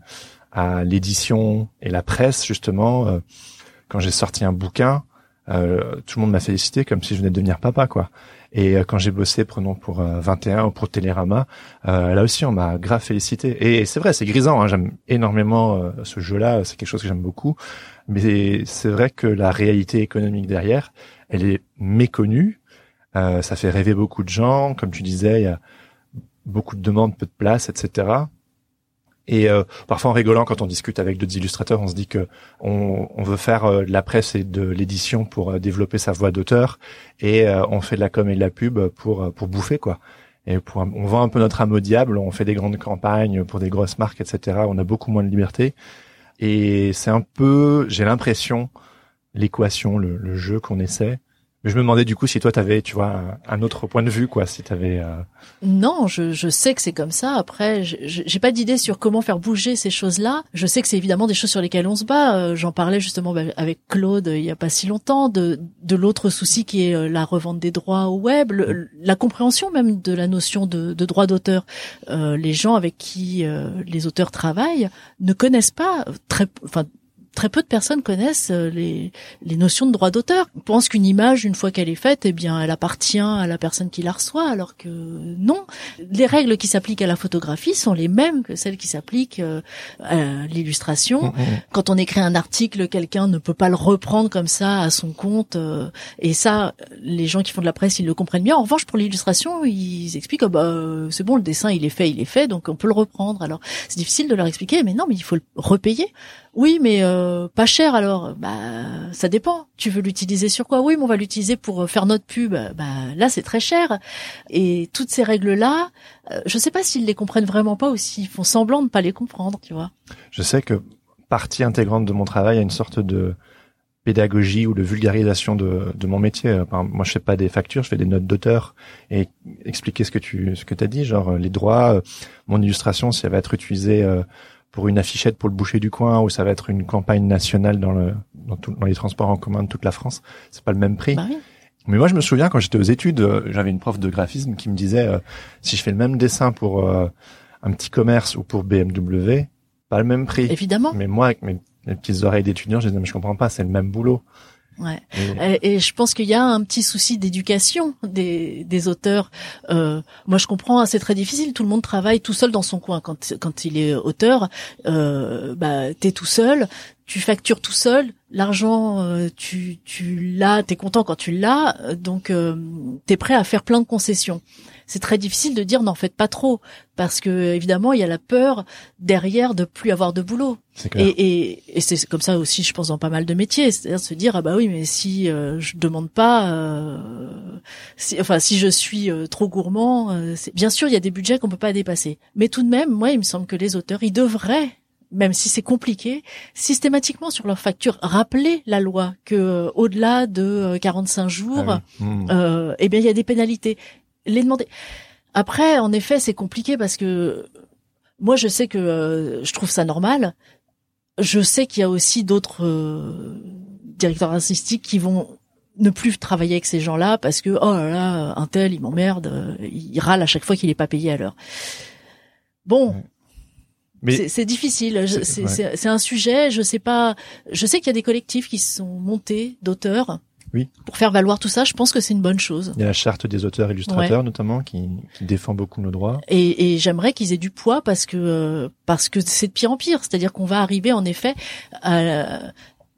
à l'édition et la presse justement. Euh, quand j'ai sorti un bouquin, euh, tout le monde m'a félicité comme si je venais de devenir papa quoi. Et euh, quand j'ai bossé, prenons pour 21 euh, ou pour Télérama, euh, là aussi on m'a grave félicité. Et c'est vrai, c'est grisant. Hein, j'aime énormément ce jeu-là. C'est quelque chose que j'aime beaucoup. Mais c'est vrai que la réalité économique derrière, elle est méconnue. Ça fait rêver beaucoup de gens. Comme tu disais, il y a beaucoup de demandes, peu de place, etc. Et euh, parfois en rigolant, quand on discute avec d'autres illustrateurs, on se dit que on, on veut faire euh, de la presse et de l'édition pour euh, développer sa voix d'auteur, et on fait de la com et de la pub pour pour bouffer quoi. Et pour, on vend un peu notre âme au diable, on fait des grandes campagnes pour des grosses marques, etc. On a beaucoup moins de liberté. Et c'est un peu, j'ai l'impression, l'équation, le, le jeu qu'on essaie, je me demandais du coup si toi t'avais, tu vois, un autre point de vue, quoi, si t'avais. Euh... Non, je, je sais que c'est comme ça. Après, j'ai pas d'idée sur comment faire bouger ces choses-là. Je sais que c'est évidemment des choses sur lesquelles on se bat. Euh, j'en parlais justement bah, avec Claude il y a pas si longtemps de de l'autre souci qui est euh, la revente des droits au web, la compréhension même de la notion de, de droit d'auteur. Euh, les gens avec qui euh, les auteurs travaillent ne connaissent pas très, enfin très peu de personnes connaissent euh, les, les notions de droit d'auteur. On pense qu'une image, une fois qu'elle est faite, eh bien, elle appartient à la personne qui la reçoit, alors que non. Les règles qui s'appliquent à la photographie sont les mêmes que celles qui s'appliquent euh, à l'illustration. Mmh, mmh. Quand on écrit un article, quelqu'un ne peut pas le reprendre comme ça à son compte. Euh, et ça, les gens qui font de la presse, ils le comprennent bien. En revanche, pour l'illustration, ils expliquent, oh bah, c'est bon, le dessin, il est fait, il est fait, donc on peut le reprendre. Alors, c'est difficile de leur expliquer, mais non, mais il faut le repayer. Oui, mais euh, pas cher alors. Bah, ça dépend. Tu veux l'utiliser sur quoi? Oui, mais on va l'utiliser pour euh, faire notre pub. Bah, là, c'est très cher. Et toutes ces règles-là, euh, je sais pas s'ils les comprennent vraiment pas ou s'ils font semblant de pas les comprendre, tu vois. Je sais que partie intégrante de mon travail a une sorte de pédagogie ou de vulgarisation de, de mon métier. moi, je fais pas des factures, je fais des notes d'auteur et expliquer ce que tu ce que as dit, genre les droits, mon illustration, si elle va être utilisée pour une affichette pour le boucher du coin ou ça va être une campagne nationale dans le dans, tout, dans les transports en commun de toute la France, c'est pas le même prix. Bah Mais moi, je me souviens quand j'étais aux études, euh, j'avais une prof de graphisme qui me disait euh, si je fais le même dessin pour euh, un petit commerce ou pour BMW, pas le même prix. Évidemment. Mais moi, avec mes, mes petites oreilles d'étudiant, je disais mais je comprends pas, c'est le même boulot. Ouais. Et, je pense qu'il y a un petit souci d'éducation des, des auteurs. Euh, moi, je comprends, hein, c'est très difficile. Tout le monde travaille tout seul dans son coin. Quand, quand il est auteur, euh, bah, t'es tout seul, tu factures tout seul. L'argent, euh, tu, tu l'as, t'es content quand tu l'as. Donc, euh, t'es prêt à faire plein de concessions c'est très difficile de dire n'en faites pas trop parce que évidemment il y a la peur derrière de plus avoir de boulot. Et, et, c'est comme ça aussi, je pense, dans pas mal de métiers, c'est-à-dire se dire ah bah oui, mais si euh, je demande pas, euh, si, enfin si je suis euh, trop gourmand, euh, bien sûr il y a des budgets qu'on peut pas dépasser, mais tout de même, moi il me semble que les auteurs ils devraient même si c'est compliqué, systématiquement sur leur facture, rappeler la loi que au-delà de 45 jours, ah hmm. eh bien il y a des pénalités les demander. Après, en effet, c'est compliqué parce que moi, je sais que euh, je trouve ça normal. Je sais qu'il y a aussi d'autres euh, directeurs artistiques qui vont ne plus travailler avec ces gens-là parce que oh là là, un tel, il m'emmerde, il râle à chaque fois qu'il est pas payé à l'heure. Bon, c'est difficile. C'est un sujet. Je sais pas. Je sais qu'il y a des collectifs qui sont montés d'auteurs. Oui. Pour faire valoir tout ça, je pense que c'est une bonne chose. Il y a la charte des auteurs illustrateurs notamment qui, qui, défend beaucoup nos droits. Et, et j'aimerais qu'ils aient du poids parce que parce que c'est de pire en pire. C'est-à-dire qu'on va arriver en effet à,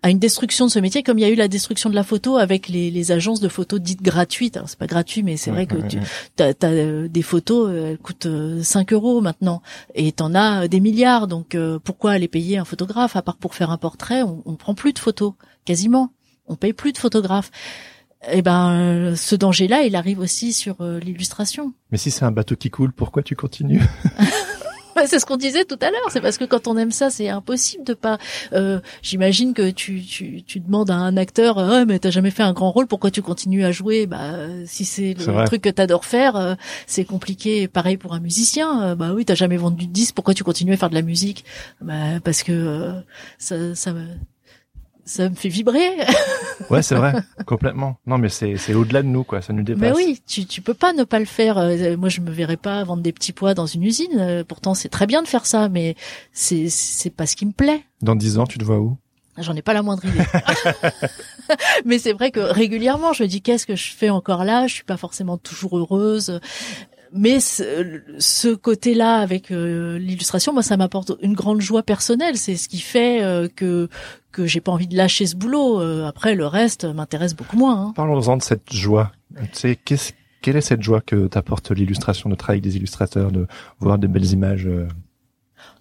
à une destruction de ce métier, comme il y a eu la destruction de la photo avec les, les agences de photos dites gratuites. Alors c'est pas gratuit, mais c'est vrai que tu as, euh, des photos, euh, elles coûtent 5 euh, euros maintenant, et t'en as des milliards. Donc pourquoi aller payer un photographe? À part pour faire un portrait On, on prend plus de photos, quasiment. On paye plus de photographes. Eh ben, ce danger-là, il arrive aussi sur l'illustration. Mais si c'est un bateau qui coule, pourquoi tu continues? c'est ce qu'on disait tout à l'heure. C'est parce que quand on aime ça, c'est impossible de pas. Euh, J'imagine que tu, tu, tu demandes à un acteur, euh, mais t'as jamais fait un grand rôle, pourquoi tu continues à jouer? Bah, si c'est le truc que t'adores faire, euh, c'est compliqué. Pareil pour un musicien. Euh, bah oui, t'as jamais vendu de disque, pourquoi tu continues à faire de la musique? Bah parce que ça, ça, ça me fait vibrer. ouais, c'est vrai, complètement. Non, mais c'est c'est au-delà de nous, quoi. Ça nous dépasse. Mais oui, tu tu peux pas ne pas le faire. Euh, moi, je me verrais pas vendre des petits pois dans une usine. Euh, pourtant, c'est très bien de faire ça, mais c'est c'est pas ce qui me plaît. Dans dix ans, tu te vois où? J'en ai pas la moindre idée. mais c'est vrai que régulièrement, je me dis qu'est-ce que je fais encore là? Je suis pas forcément toujours heureuse mais ce, côté-là avec euh, l'illustration, moi, ça m'apporte une grande joie personnelle. C'est ce qui fait euh, que que j'ai pas envie de lâcher ce boulot. Euh, après, le reste m'intéresse beaucoup moins. Hein. Parlons-en de cette joie. Tu sais, qu'est-ce, quelle est cette joie que t'apporte l'illustration, de travailler des illustrateurs, de voir de belles images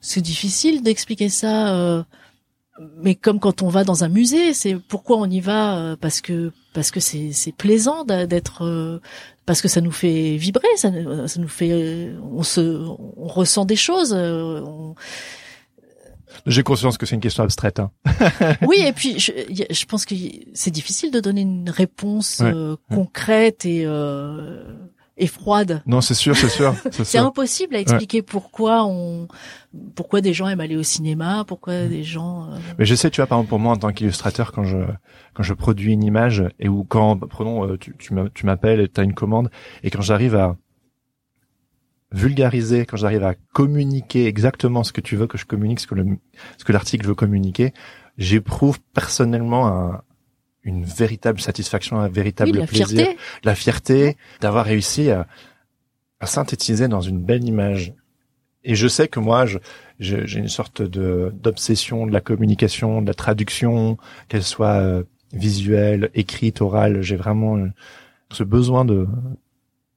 C'est difficile d'expliquer ça mais comme quand on va dans un musée, c'est pourquoi on y va parce que parce que c'est c'est plaisant d'être parce que ça nous fait vibrer, ça, ça nous fait, on se, on ressent des choses. On... J'ai conscience que c'est une question abstraite. Hein. oui, et puis je, je pense que c'est difficile de donner une réponse euh, concrète et euh, et froide. Non, c'est sûr, c'est sûr. C'est impossible à expliquer pourquoi on, pourquoi des gens aiment aller au cinéma, pourquoi mm. des gens. Euh, Mais je sais, tu vois, par exemple pour moi en tant qu'illustrateur, quand je quand je produis une image et ou quand, prenons, euh, tu tu m'appelles, tu as une commande et quand j'arrive à vulgariser, quand j'arrive à communiquer exactement ce que tu veux que je communique, ce que le ce que l'article veut communiquer, j'éprouve personnellement un, une véritable satisfaction, un véritable la plaisir, fierté. la fierté d'avoir réussi à, à, synthétiser dans une belle image. Et je sais que moi, j'ai une sorte de d'obsession de la communication, de la traduction, qu'elle soit euh, visuelle, écrite, orale. J'ai vraiment euh, ce besoin de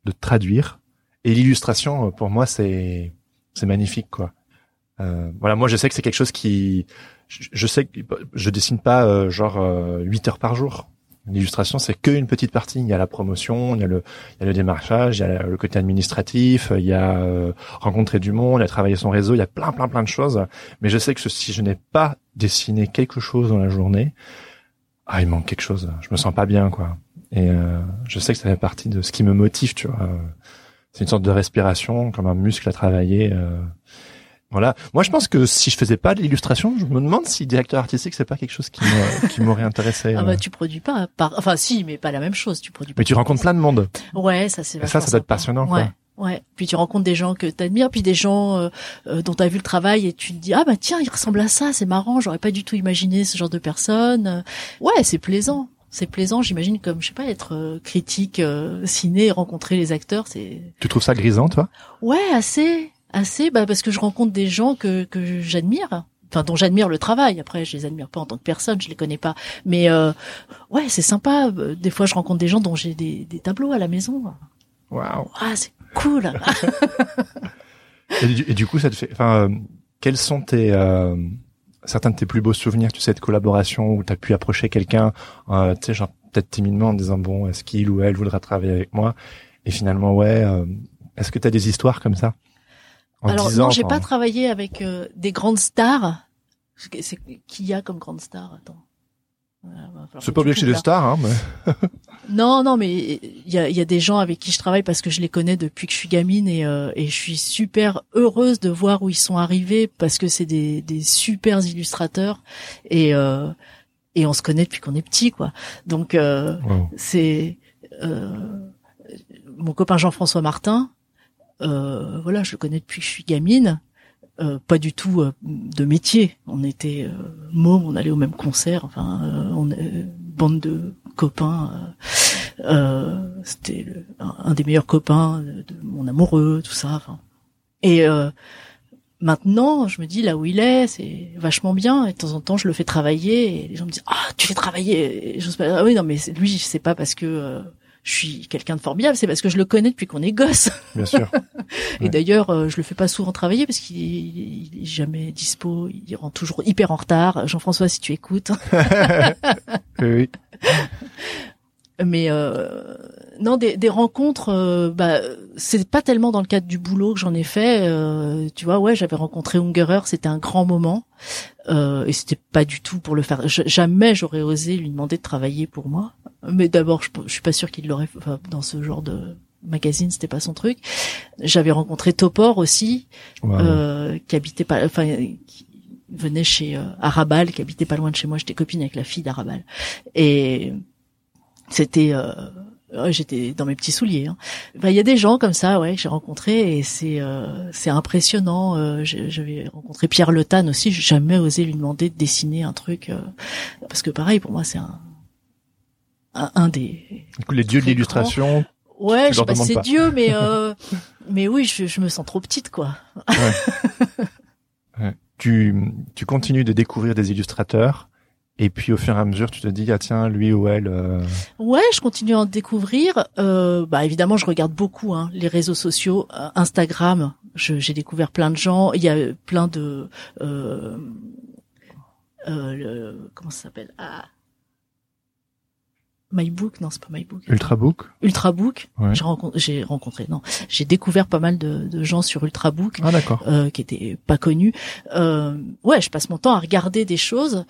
de traduire. Et l'illustration, pour moi, c'est c'est magnifique, quoi. Euh, voilà, moi, je sais que c'est quelque chose qui je, sais que je dessine pas euh, genre euh, 8 heures par jour. L'illustration, c'est qu'une petite partie. Il y a la promotion, il y a le, il y a le démarchage, il y a le côté administratif, il y a euh, rencontrer du monde, il y a travailler son réseau, il y a plein, plein, plein de choses. Mais je sais que si je n'ai pas dessiné quelque chose dans la journée, ah, il manque quelque chose. Je me sens pas bien, quoi. Et euh, je sais que ça fait partie de ce qui me motive, tu vois. C'est une sorte de respiration, comme un muscle à travailler. Euh, voilà. Moi, je pense que si je faisais pas l'illustration, je me demande si directeur artistique, c'est pas quelque chose qui m'aurait intéressé. Ah bah, euh. tu produis pas, par... enfin, si, mais pas la même chose. Tu produis. Pas mais tu rencontres plein de monde. Ouais, ça c'est. Ça, ça doit être passionnant. Ouais. Ouais. Puis tu rencontres des gens que t'admires, puis des gens euh, euh, dont t'as vu le travail et tu te dis ah bah tiens il ressemble à ça, c'est marrant, j'aurais pas du tout imaginé ce genre de personne. Ouais, c'est plaisant, c'est plaisant. J'imagine comme je sais pas être critique ciné, rencontrer les acteurs, c'est. Tu trouves ça grisant toi? Ouais, assez assez bah parce que je rencontre des gens que que j'admire enfin dont j'admire le travail. Après je les admire pas en tant que personne je les connais pas. Mais euh, ouais c'est sympa des fois je rencontre des gens dont j'ai des, des tableaux à la maison. Waouh. Ah c'est cool. Et, du, coup ça te fait enfin euh, quels sont tes euh, certains de tes plus beaux souvenirs tu sais de collaboration où tu as pu approcher quelqu'un euh, tu sais genre peut-être timidement en disant bon est-ce qu'il ou elle voudra travailler avec moi? Et finalement ouais est-ce que tu as des histoires comme ça? Alors non, j'ai pas travaillé avec euh, des grandes stars. C'est qui y a comme grande star? Attends. C'est pas obligé que c'est des stars, hein. Mais... non, non, mais il y a, y a, des gens avec qui je travaille parce que je les connais depuis que je suis gamine et, euh, et je suis super heureuse de voir où ils sont arrivés parce que c'est des, des super illustrateurs et euh, et on se connaît depuis qu'on est petit, quoi. Donc euh, c'est mon copain Jean-François Martin euh, voilà, je le connais depuis que je suis gamine. euh, pas du tout euh, de métier. On était euh, mômes, on allait au même concert. Enfin, euh, on est bande de copains. C'était un, des meilleurs copains de, mon amoureux, tout ça. Enfin, et maintenant, je me dis là où il est, c'est vachement bien. Et de temps en temps, je le fais travailler. Et les gens me disent ah tu fais travailler. Et je pas, ah oui non mais lui c'est pas parce que je suis quelqu'un de formidable, c'est parce que je le connais depuis qu'on est gosse. Bien sûr. et d'ailleurs, euh, je le fais pas souvent travailler parce qu'il est, est jamais dispo, il rentre toujours hyper en retard. Jean-François, si tu écoutes. oui. Mais euh, non, des, des rencontres, euh, bah, c'est pas tellement dans le cadre du boulot que j'en ai fait. Euh, tu vois, ouais, j'avais rencontré Ungerer, c'était un grand moment, euh, et c'était pas du tout pour le faire. jamais j'aurais osé lui demander de travailler pour moi. Mais d'abord, je, je suis pas sûre qu'il l'aurait. Enfin, dans ce genre de magazine, c'était pas son truc. J'avais rencontré Topor aussi, wow. euh, qui habitait pas, enfin, qui venait chez euh, Arabal, qui habitait pas loin de chez moi. J'étais copine avec la fille d'Arabal, et c'était euh, j'étais dans mes petits souliers. Hein. Il y a des gens comme ça, ouais, que j'ai rencontrés et c'est euh, c'est impressionnant. Euh, J'avais rencontré Pierre Le Tan aussi. J'ai jamais osé lui demander de dessiner un truc euh, parce que pareil pour moi c'est un, un, un des les dieux de l'illustration. Ouais, je sais pas c'est Dieu, mais euh, mais oui, je, je, me sens trop petite quoi. Ouais. ouais. Tu tu continues de découvrir des illustrateurs et puis au fur et à mesure, tu te dis ah tiens lui ou elle. Euh... Ouais, je continue à en découvrir. Euh, bah évidemment, je regarde beaucoup hein, les réseaux sociaux, euh, Instagram. J'ai découvert plein de gens. Il y a plein de euh, le, comment ça s'appelle? Ah. MyBook, non, c'est pas MyBook. Ultrabook? Ultrabook. Ouais. J'ai rencontré, rencontré, non, j'ai découvert pas mal de, de gens sur Ultrabook, ah, d'accord. Euh, qui étaient pas connus. Euh, ouais, je passe mon temps à regarder des choses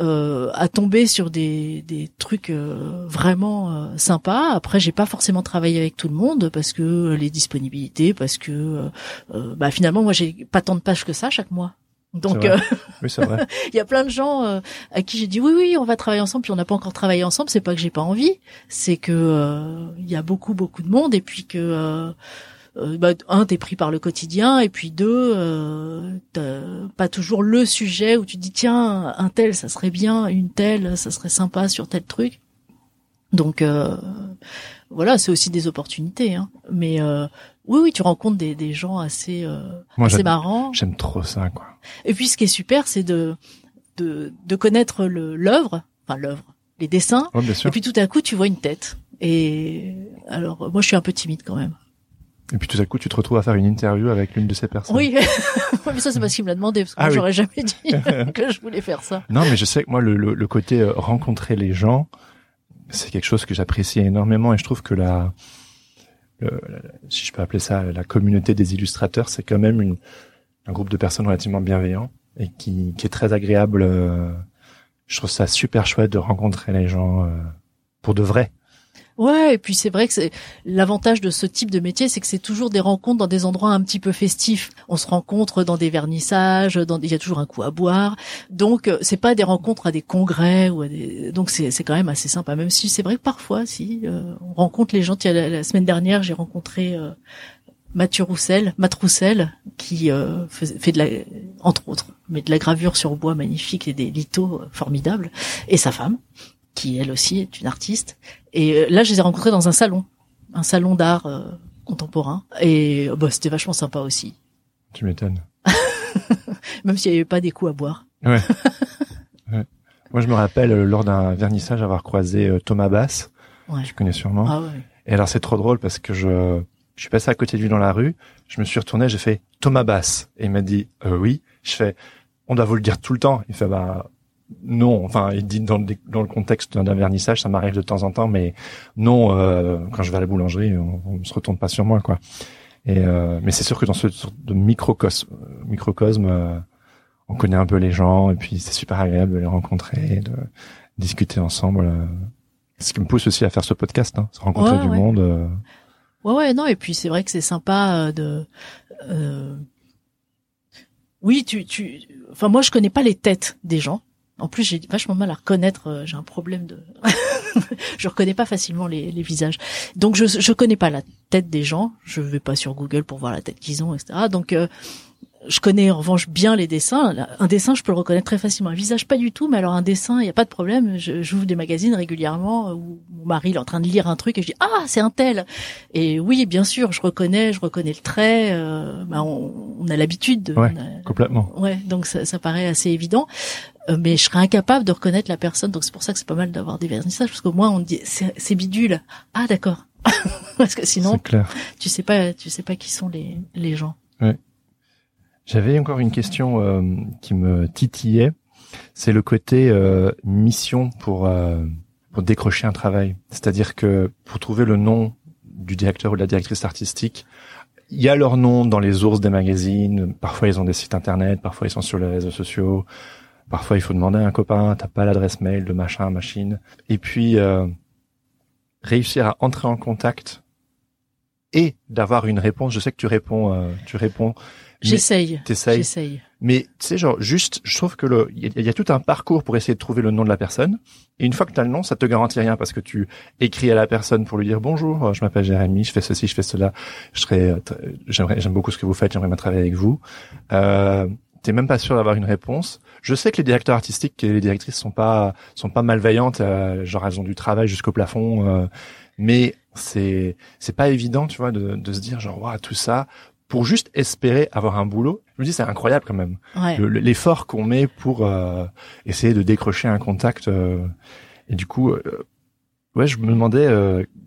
euh, à tomber sur des, des trucs euh, vraiment euh, sympas. Après, j'ai pas forcément travaillé avec tout le monde parce que les disponibilités, parce que bah finalement moi j'ai pas tant de pages que ça chaque mois. Donc, euh, oui, c'est vrai. Il y a plein de gens euh, à qui j'ai dit oui, oui, on va travailler ensemble, puis on n'a pas encore travaillé ensemble. C'est pas que j'ai pas envie, c'est que euh, il y a beaucoup, beaucoup de monde, et puis que bah, un, t'es pris par le quotidien, et puis deux, t'as pas toujours le sujet où tu te dis tiens, un tel, ça serait bien, une telle, ça serait sympa sur tel truc. Donc voilà, c'est aussi des opportunités, hein. mais oui, oui, tu rencontres des, des gens assez, euh, Moi, assez marrants. J'aime trop ça, quoi. Et puis, ce qui est super, c'est de, de, de connaître l'œuvre, enfin l'œuvre, les dessins. Ouais, bien sûr. Et puis, tout à coup, tu vois une tête. Et alors, moi, je suis un peu timide quand même. Et puis, tout à coup, tu te retrouves à faire une interview avec l'une de ces personnes. Oui, mais ça, c'est parce qu'il me l'a demandé, parce que Ah oui. j'aurais jamais dit que je voulais faire ça. Non, mais je sais que moi, le, le, le côté euh, rencontrer les gens, c'est quelque chose que j'apprécie énormément et je trouve que la, le- la- si je peux appeler ça la communauté des illustrateurs, c'est quand même une, un groupe de personnes relativement bienveillants et qui, qui est très agréable. euh, je trouve ça super chouette de rencontrer les gens euh, pour de vrai. Ouais, et puis c'est vrai que c'est l'avantage de ce type de métier, c'est que c'est toujours des rencontres dans des endroits un petit peu festifs. On se rencontre dans des vernissages, il y a toujours un coup à boire. Donc euh, c'est pas des rencontres à des congrès ou à des donc c'est c'est quand même assez sympa même si c'est vrai que parfois si euh, on rencontre les gens, la, la semaine dernière, j'ai rencontré euh, Mathieu Roussel, Matt Roussel, qui euh, fait, fait de la, entre autres, mais de la gravure sur bois magnifique et des lithos euh, formidables, et sa femme, qui elle aussi est une artiste. Et euh, là, je les ai rencontrés dans un salon, un salon d'art euh, contemporain, et euh, bah, c'était vachement sympa aussi, Tu m'étonnes. même s'il n'y avait pas des coups à boire. Ouais. Ouais. Moi, je me rappelle lors d'un vernissage avoir croisé euh, Thomas Bass. Ouais. Tu connais sûrement. Ah ouais. Et alors c'est trop drôle parce que je, je suis passé à côté de lui dans la rue, je me suis retourné, j'ai fait Thomas Bass et il m'a dit euh, oui. Je fais on doit vous le dire tout le temps. Il fait bah non. Enfin il dit dans le, dans le contexte d'un vernissage, ça m'arrive de temps en temps, mais non euh, quand je vais à la boulangerie, on, on se retourne pas sur moi quoi. Et euh, mais c'est sûr que dans ce sorte de microcosme, microcosme, euh, on connaît un peu les gens et puis c'est super agréable de les rencontrer, de discuter ensemble. euh. Ce qui me pousse aussi à faire ce podcast, hein, se rencontrer Ouais, du ouais. monde. euh. Ouais, ouais, non, et puis c'est vrai que c'est sympa euh, de. euh, Oui, tu, tu. Enfin, moi, je connais pas les têtes des gens. En plus, j'ai vachement mal à reconnaître. euh, J'ai un problème de. je reconnais pas facilement les, visages. Donc, je je connais pas la tête des gens. Je vais pas sur Google pour voir la tête qu'ils ont, etc. Donc, euh, je connais en revanche bien les dessins. Un dessin, je peux le reconnaître très facilement. Un visage, pas du tout. Mais alors un dessin, il y a pas de problème. J'ouvre des magazines régulièrement où mon mari il est en train de lire un truc et je dis ah c'est un tel. Et oui, bien sûr, je reconnais, je reconnais le trait. Euh, bah, on, a l'habitude. Ouais, complètement. Ouais, donc ça, ça paraît assez évident. Euh, mais je serais incapable de reconnaître la personne. Donc c'est pour ça que c'est pas mal d'avoir des vernissages parce qu'au moins on dit c'est bidule. Ah d'accord. parce que sinon, tu sais pas, tu sais pas qui sont les les gens. Ouais. J'avais encore une question euh, qui me titillait. C'est le côté euh, mission pour euh, pour décrocher un travail. C'est-à-dire que pour trouver le nom du directeur ou de la directrice artistique, il y a leur nom dans les ours des magazines. Parfois ils ont des sites internet, parfois ils sont sur les réseaux sociaux. Parfois il faut demander à un copain, t'as pas l'adresse mail de machin, machine. Et puis réussir à entrer en contact et d'avoir une réponse. Je sais que tu réponds, tu réponds J'essaye. J'essaye. Mais tu sais, genre, juste, je trouve que le, il y, a tout un parcours pour essayer de trouver le nom de la personne. Et une fois que tu as le nom, ça te garantit rien parce que tu écris à la personne pour lui dire bonjour, je m'appelle Jérémy, je fais ceci, je fais cela, je serais, euh, j'aimerais, j'aime beaucoup ce que vous faites, j'aimerais bien travailler avec vous. Euh, T'es même pas sûr d'avoir une réponse. Je sais que les directeurs artistiques et les directrices sont pas sont pas malveillantes, euh, genre elles ont du travail jusqu'au plafond, euh, mais c'est c'est pas évident, tu vois, de, de se dire genre waouh tout ça pour juste espérer avoir un boulot. Je me dis c'est incroyable quand même. L'effort qu'on met pour euh, essayer de décrocher un contact. Euh, et du coup, euh, ouais, je me demandais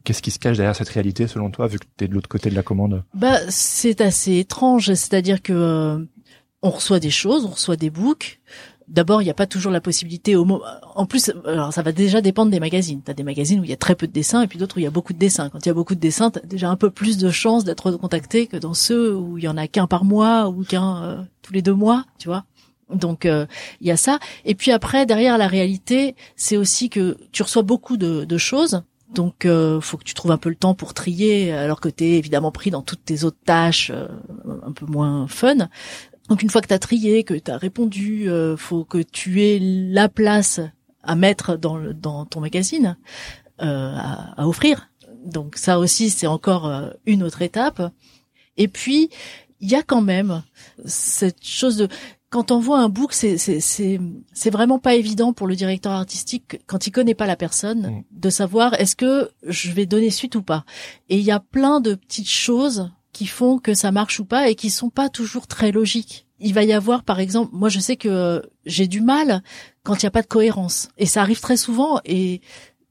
qu'est-ce qui se cache derrière cette réalité selon toi, vu que tu es de l'autre côté de la commande? Bah c'est assez étrange, c'est-à-dire que on reçoit des choses, on reçoit des books d'abord, il n'y a pas toujours la possibilité au En plus, alors ça va déjà dépendre des magazines. T'as des magazines où il y a très peu de dessins et puis d'autres où il y a beaucoup de dessins. Quand il y a beaucoup de dessins, t'as déjà un peu plus de chances d'être contacté que dans ceux où il y en a qu'un par mois ou qu'un euh, tous les deux mois, tu vois. Donc euh, il y a ça. Et puis après, derrière la réalité, c'est aussi que tu reçois beaucoup de, choses. Donc euh, faut que tu trouves un peu le temps pour trier, alors que tu es évidemment pris dans toutes tes autres tâches euh, un peu moins fun. Donc une fois que tu as trié, que tu as répondu, euh, faut que tu aies la place à mettre dans, dans ton magazine, euh, à, à, offrir. Donc ça aussi, c'est encore euh, une autre étape. Et puis, il y a quand même cette chose de quand on voit un book, c'est c'est c'est vraiment pas évident pour le directeur artistique quand il connaît pas la personne mmh. de savoir est-ce que je vais donner suite ou pas. Et il y a plein de petites choses qui font que ça marche ou pas et qui sont pas toujours très logiques. Il va y avoir, par exemple, moi je sais que j'ai du mal quand il n'y a pas de cohérence. Et ça arrive très souvent et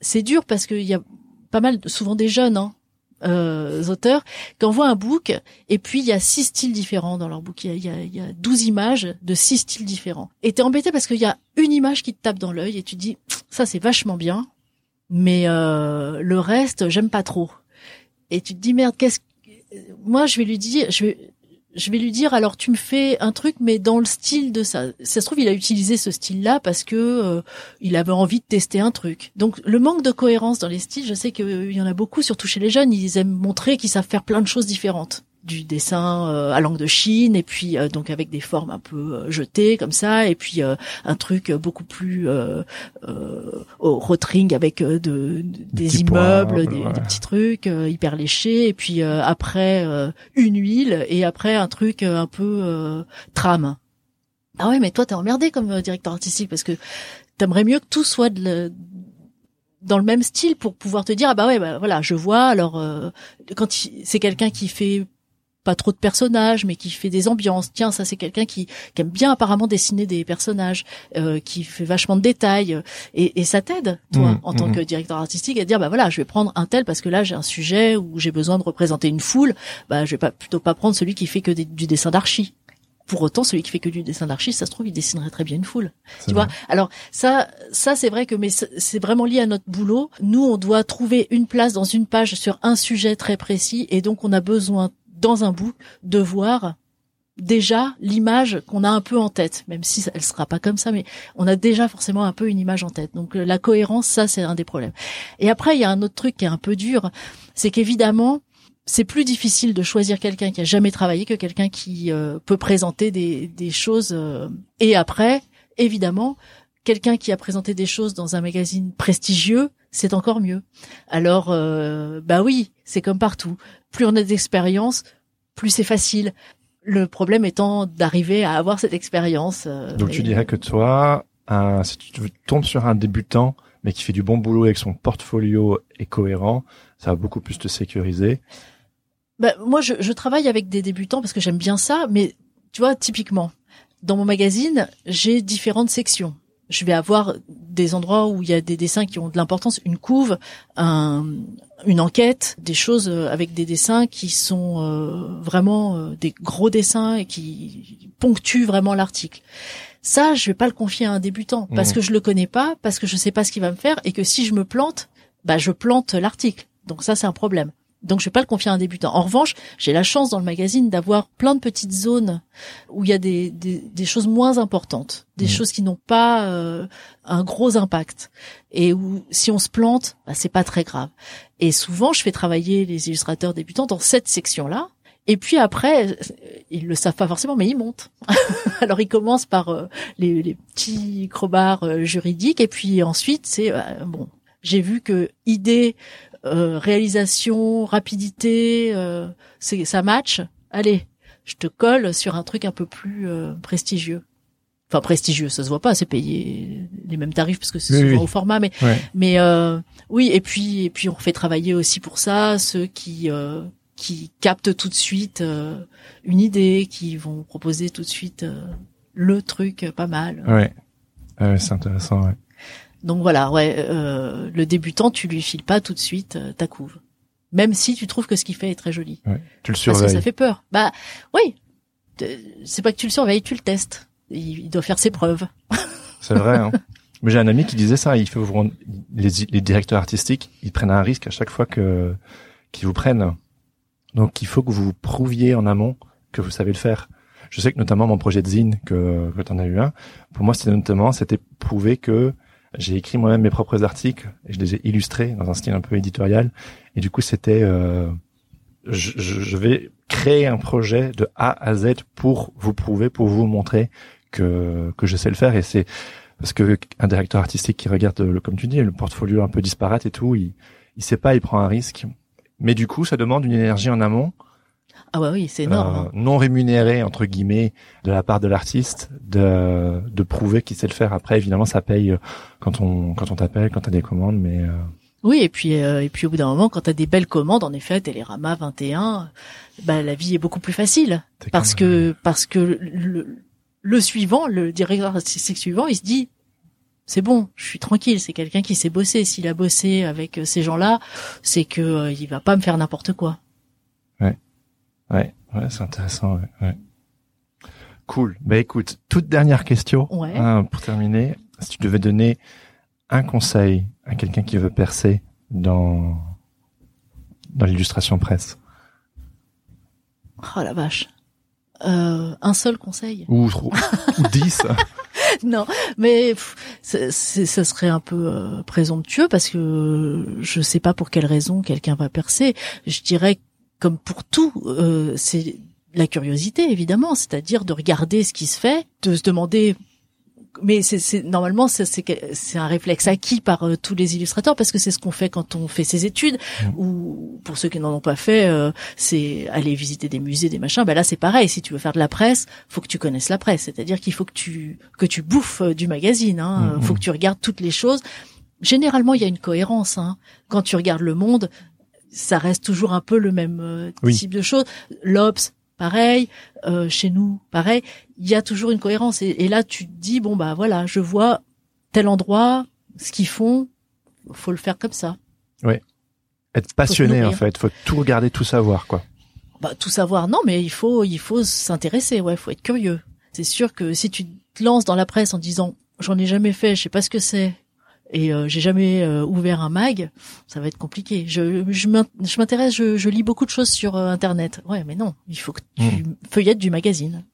c'est dur parce qu'il y a pas mal, souvent des jeunes, hein, euh, auteurs qui envoient un book et puis il y a six styles différents dans leur book. Il y a, il y a, 12 images de six styles différents. Et t'es embêté parce qu'il y a une image qui te tape dans l'œil et tu dis ça c'est vachement bien, mais euh, le reste j'aime pas trop. Et tu te dis merde qu'est-ce moi, je vais lui dire, je vais, je vais lui dire alors tu me fais un truc mais dans le style de ça. Ça se trouve il a utilisé ce style-là parce que euh, il avait envie de tester un truc. Donc le manque de cohérence dans les styles, je sais qu'il y en a beaucoup surtout chez les jeunes, ils aiment montrer qu'ils savent faire plein de choses différentes du dessin euh, à langue de Chine et puis euh, donc avec des formes un peu euh, jetées comme ça et puis un truc beaucoup plus au rotring avec de, des, immeubles, des, petits trucs hyper léchés et puis après une huile et après un truc un peu trame. Ah ouais mais toi t'es emmerdé comme directeur artistique parce que t'aimerais mieux que tout soit de dans le même style pour pouvoir te dire ah bah ouais bah voilà je vois alors quand c'est quelqu'un qui fait pas trop de personnages, mais qui fait des ambiances. Tiens, ça c'est quelqu'un qui, aime bien apparemment dessiner des personnages, euh, qui fait vachement de détails, et, ça t'aide, toi, mmh, en tant mmh. que directeur artistique, à dire bah voilà, je vais prendre un tel parce que là j'ai un sujet où j'ai besoin de représenter une foule, bah je vais pas plutôt pas prendre celui qui fait que du dessin d'archi. Pour autant, celui qui fait que du dessin d'archi, ça se trouve, il dessinerait très bien une foule. Tu vois? Alors ça, ça c'est vrai que, mais c'est vraiment lié à notre boulot. Nous, on doit trouver une place dans une page sur un sujet très précis, et donc on a besoin dans un bout de voir déjà l'image qu'on a un peu en tête, même si elle sera pas comme ça, mais on a déjà forcément un peu une image en tête. Donc euh, la cohérence, ça c'est un des problèmes. Et après, il y a un autre truc qui est un peu dur, c'est qu'évidemment, c'est plus difficile de choisir quelqu'un qui a jamais travaillé que quelqu'un qui euh, peut présenter des, choses. Euh, et après, évidemment, quelqu'un qui a présenté des choses dans un magazine prestigieux, c'est encore mieux. Alors, bah oui, c'est comme partout plus on a d'expérience, plus c'est facile. Le problème étant d'arriver à avoir cette expérience. euh, Donc tu dirais que toi, si tu tombes sur un débutant, mais qui fait du bon boulot avec son portfolio et cohérent, ça va beaucoup plus te sécuriser. Bah, moi, je, je travaille avec des débutants parce que j'aime bien ça, mais tu vois, typiquement, dans mon magazine, j'ai différentes sections. Je vais avoir des endroits où il y a des dessins qui ont de l'importance, une couve, un, une enquête, des choses euh, avec des dessins qui sont euh, vraiment euh, des gros dessins et qui ponctuent vraiment l'article. Ça, je vais pas le confier à un débutant parce Mhm. que je le connais pas, parce que je sais pas ce qu'il va me faire et que si je me plante, bah je plante l'article. Donc ça, c'est un problème. Donc je vais pas le confier à un débutant. En revanche, j'ai la chance dans le magazine d'avoir plein de petites zones où il y a des, des, des choses moins importantes, des Mhm. choses qui n'ont pas euh, un gros impact et où si on se plante, bah, c'est pas très grave. Et souvent, je fais travailler les illustrateurs débutants dans cette section-là. Et puis après, ils le savent pas forcément, mais ils montent. Alors ils commencent par euh, les, les petits crobards euh, juridiques, et puis ensuite c'est euh, bon. J'ai vu que idée, euh, réalisation, rapidité, euh, c'est ça match. Allez, je te colle sur un truc un peu plus euh, prestigieux. Enfin prestigieux, ça se voit pas, c'est payé les mêmes tarifs parce que c'est Oui, souvent oui. au format, mais Ouais. mais euh, oui, et puis et puis on fait travailler aussi pour ça ceux qui euh, qui captent tout de suite euh, une idée, qui vont proposer tout de suite euh, le truc pas mal. Ouais. Ouais, c'est intéressant, ouais. Donc voilà, ouais, euh, le débutant, tu lui files pas tout de suite euh, ta couve, même si tu trouves que ce qu'il fait est très joli, ouais. Tu le parce que surveilles. ça fait peur. Bah oui, Euh, c'est pas que tu le surveilles, tu le testes. Il, il doit faire ses preuves. C'est vrai. Hein. Mais j'ai un ami qui disait ça. Il faut vous rendre- les, les directeurs artistiques, ils prennent un risque à chaque fois que qu'ils vous prennent. Donc il faut que vous prouviez en amont que vous savez le faire. Je sais que notamment mon projet de zine que que t'en as eu un. Pour moi, c'était notamment c'était prouver que j'ai écrit moi-même mes propres articles et je les ai illustrés dans un style un peu éditorial. Et du coup, c'était euh, je, je vais créer un projet de A à Z pour vous prouver, pour vous montrer que que je sais le faire. Et c'est parce que un directeur artistique qui regarde le, comme tu dis, le portfolio un peu disparate et tout, il il sait pas, il prend un risque. Mais du coup, ça demande une énergie en amont, Ah ouais, oui, c'est énorme. euh, hein. non rémunérée entre guillemets de la part de l'artiste, de de prouver qu'il sait le faire. Après, évidemment, ça paye euh, quand on quand on t'appelle, quand t'as des commandes, mais euh, Oui, et puis euh, et puis au bout d'un moment, quand t'as des belles commandes, en effet, Télérama 21, bah la vie est beaucoup plus facile parce euh, que parce que le, le suivant, le directeur artistique suivant, il se dit c'est bon, je suis tranquille, c'est quelqu'un qui sait bosser. S'il a bossé avec euh, ces gens-là, c'est que euh, il va pas me faire n'importe quoi. Ouais, ouais, c'est intéressant. Ouais, ouais. Cool. Bah écoute, toute dernière question Ouais. hein, pour terminer. Si tu devais donner un conseil à quelqu'un qui veut percer dans dans l'illustration presse Oh la vache. Euh, un seul conseil? Ou trop- ou dix, Non, mais ça serait un peu euh, présomptueux parce que je sais pas pour quelle raison quelqu'un va percer. Je dirais comme pour tout, euh, c'est la curiosité évidemment, c'est-à-dire de regarder ce qui se fait, de se demander. Mais c'est normalement c'est un réflexe acquis par euh, tous les illustrateurs parce que c'est ce qu'on fait quand on fait ses études ou pour ceux qui n'en ont pas fait, euh, c'est aller visiter des musées, des machins. Ben là c'est pareil. Si tu veux faire de la presse, faut que tu connaisses la presse. C'est-à-dire qu'il faut que tu que tu bouffes euh, du magazine. Hein. Mhm. Faut que tu regardes toutes les choses. Généralement, il y a une cohérence. Hein. Quand tu regardes le monde, ça reste toujours un peu le même euh, Oui. type de choses. L'Obs, pareil. Euh, chez nous, pareil. Il y a toujours une cohérence. Et, et là, tu te dis bon bah voilà, je vois tel endroit, ce qu'ils font, faut le faire comme ça. être passionné en fait, faut tout regarder, tout savoir quoi. Bah, tout savoir, non, mais il faut, il faut s'intéresser, ouais, faut être curieux. C'est sûr que si tu te lances dans la presse en disant j'en ai jamais fait, je sais pas ce que c'est, et euh, j'ai jamais euh, ouvert un mag, ça va être compliqué. Je, je m'in- je m'intéresse, je, je lis beaucoup de choses sur euh, internet. Ouais, mais non, il faut que tu feuillettes du magazine.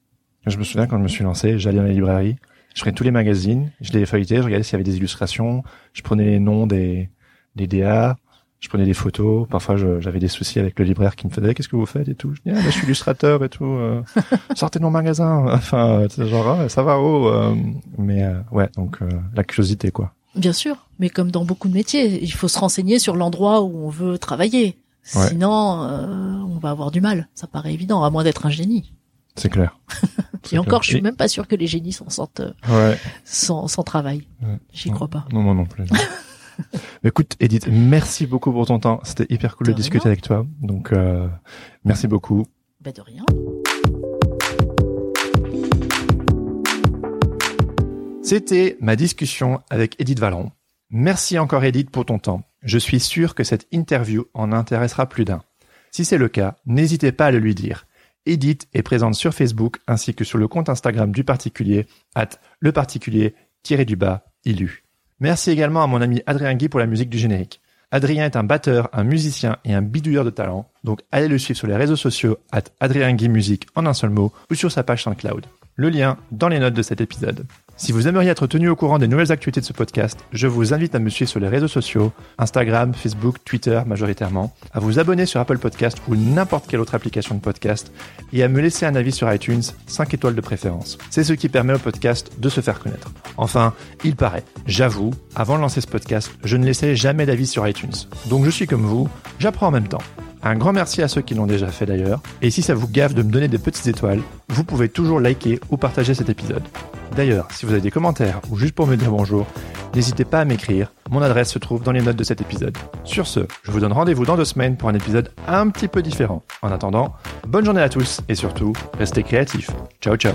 Je me souviens quand je me suis lancé, j'allais dans les librairies, je prenais tous les magazines, je les feuilletais, je regardais s'il y avait des illustrations, je prenais les noms des, des DA, je prenais des photos. Parfois, j'avais des soucis avec le libraire qui me faisait qu'est-ce que vous faites et tout. Je dis ah, bah, je suis illustrateur et tout. euh, sortez de mon magasin. Enfin, genre ah, ça va oh. euh, mais euh, ouais, donc euh, la curiosité quoi. Bien sûr, mais comme dans beaucoup de métiers, il faut se renseigner sur l'endroit où on veut travailler. Ouais. Sinon, euh, on va avoir du mal. Ça paraît évident, à moins d'être un génie. C'est clair. Et encore, je suis même pas sûr que les génies s'en sortent euh, Ouais. sans, sans travail. Ouais. J'y crois pas. Non, moi non plus. Mais Écoute, Edith, merci beaucoup pour ton temps. C'était hyper cool de, De discuter avec toi. Donc, euh, merci beaucoup. Bah de rien. C'était ma discussion avec Edith Valeron. Merci encore Edith pour ton temps. Je suis sûr que cette interview en intéressera plus d'un. Si c'est le cas, n'hésitez pas à le lui dire. Edith est présente sur Facebook ainsi que sur le compte Instagram du particulier, at le particulier-du-bas, ilu. Merci également à mon ami Adrien Guy pour la musique du générique. Adrien est un batteur, un musicien et un bidouilleur de talent, donc allez le suivre sur les réseaux sociaux at Adrien Guy Musique en un seul mot ou sur sa page SoundCloud. Le lien dans les notes de cet épisode. Si vous aimeriez être tenu au courant des nouvelles actualités de ce podcast, je vous invite à me suivre sur les réseaux sociaux, Instagram, Facebook, Twitter majoritairement, à vous abonner sur Apple Podcast ou n'importe quelle autre application de podcast et à me laisser un avis sur iTunes, 5 étoiles de préférence. C'est ce qui permet au podcast de se faire connaître. Enfin, il paraît, j'avoue, avant de lancer ce podcast, je ne laissais jamais d'avis sur iTunes. Donc je suis comme vous, j'apprends en même temps. Un grand merci à ceux qui l'ont déjà fait d'ailleurs. Et si ça vous gaffe de me donner des petites étoiles, vous pouvez toujours liker ou partager cet épisode. D'ailleurs, si vous avez des commentaires ou juste pour me dire bonjour, n'hésitez pas à m'écrire. Mon adresse se trouve dans les notes de cet épisode. Sur ce, je vous donne rendez-vous dans deux semaines pour un épisode un petit peu différent. En attendant, bonne journée à tous et surtout, restez créatifs. Ciao ciao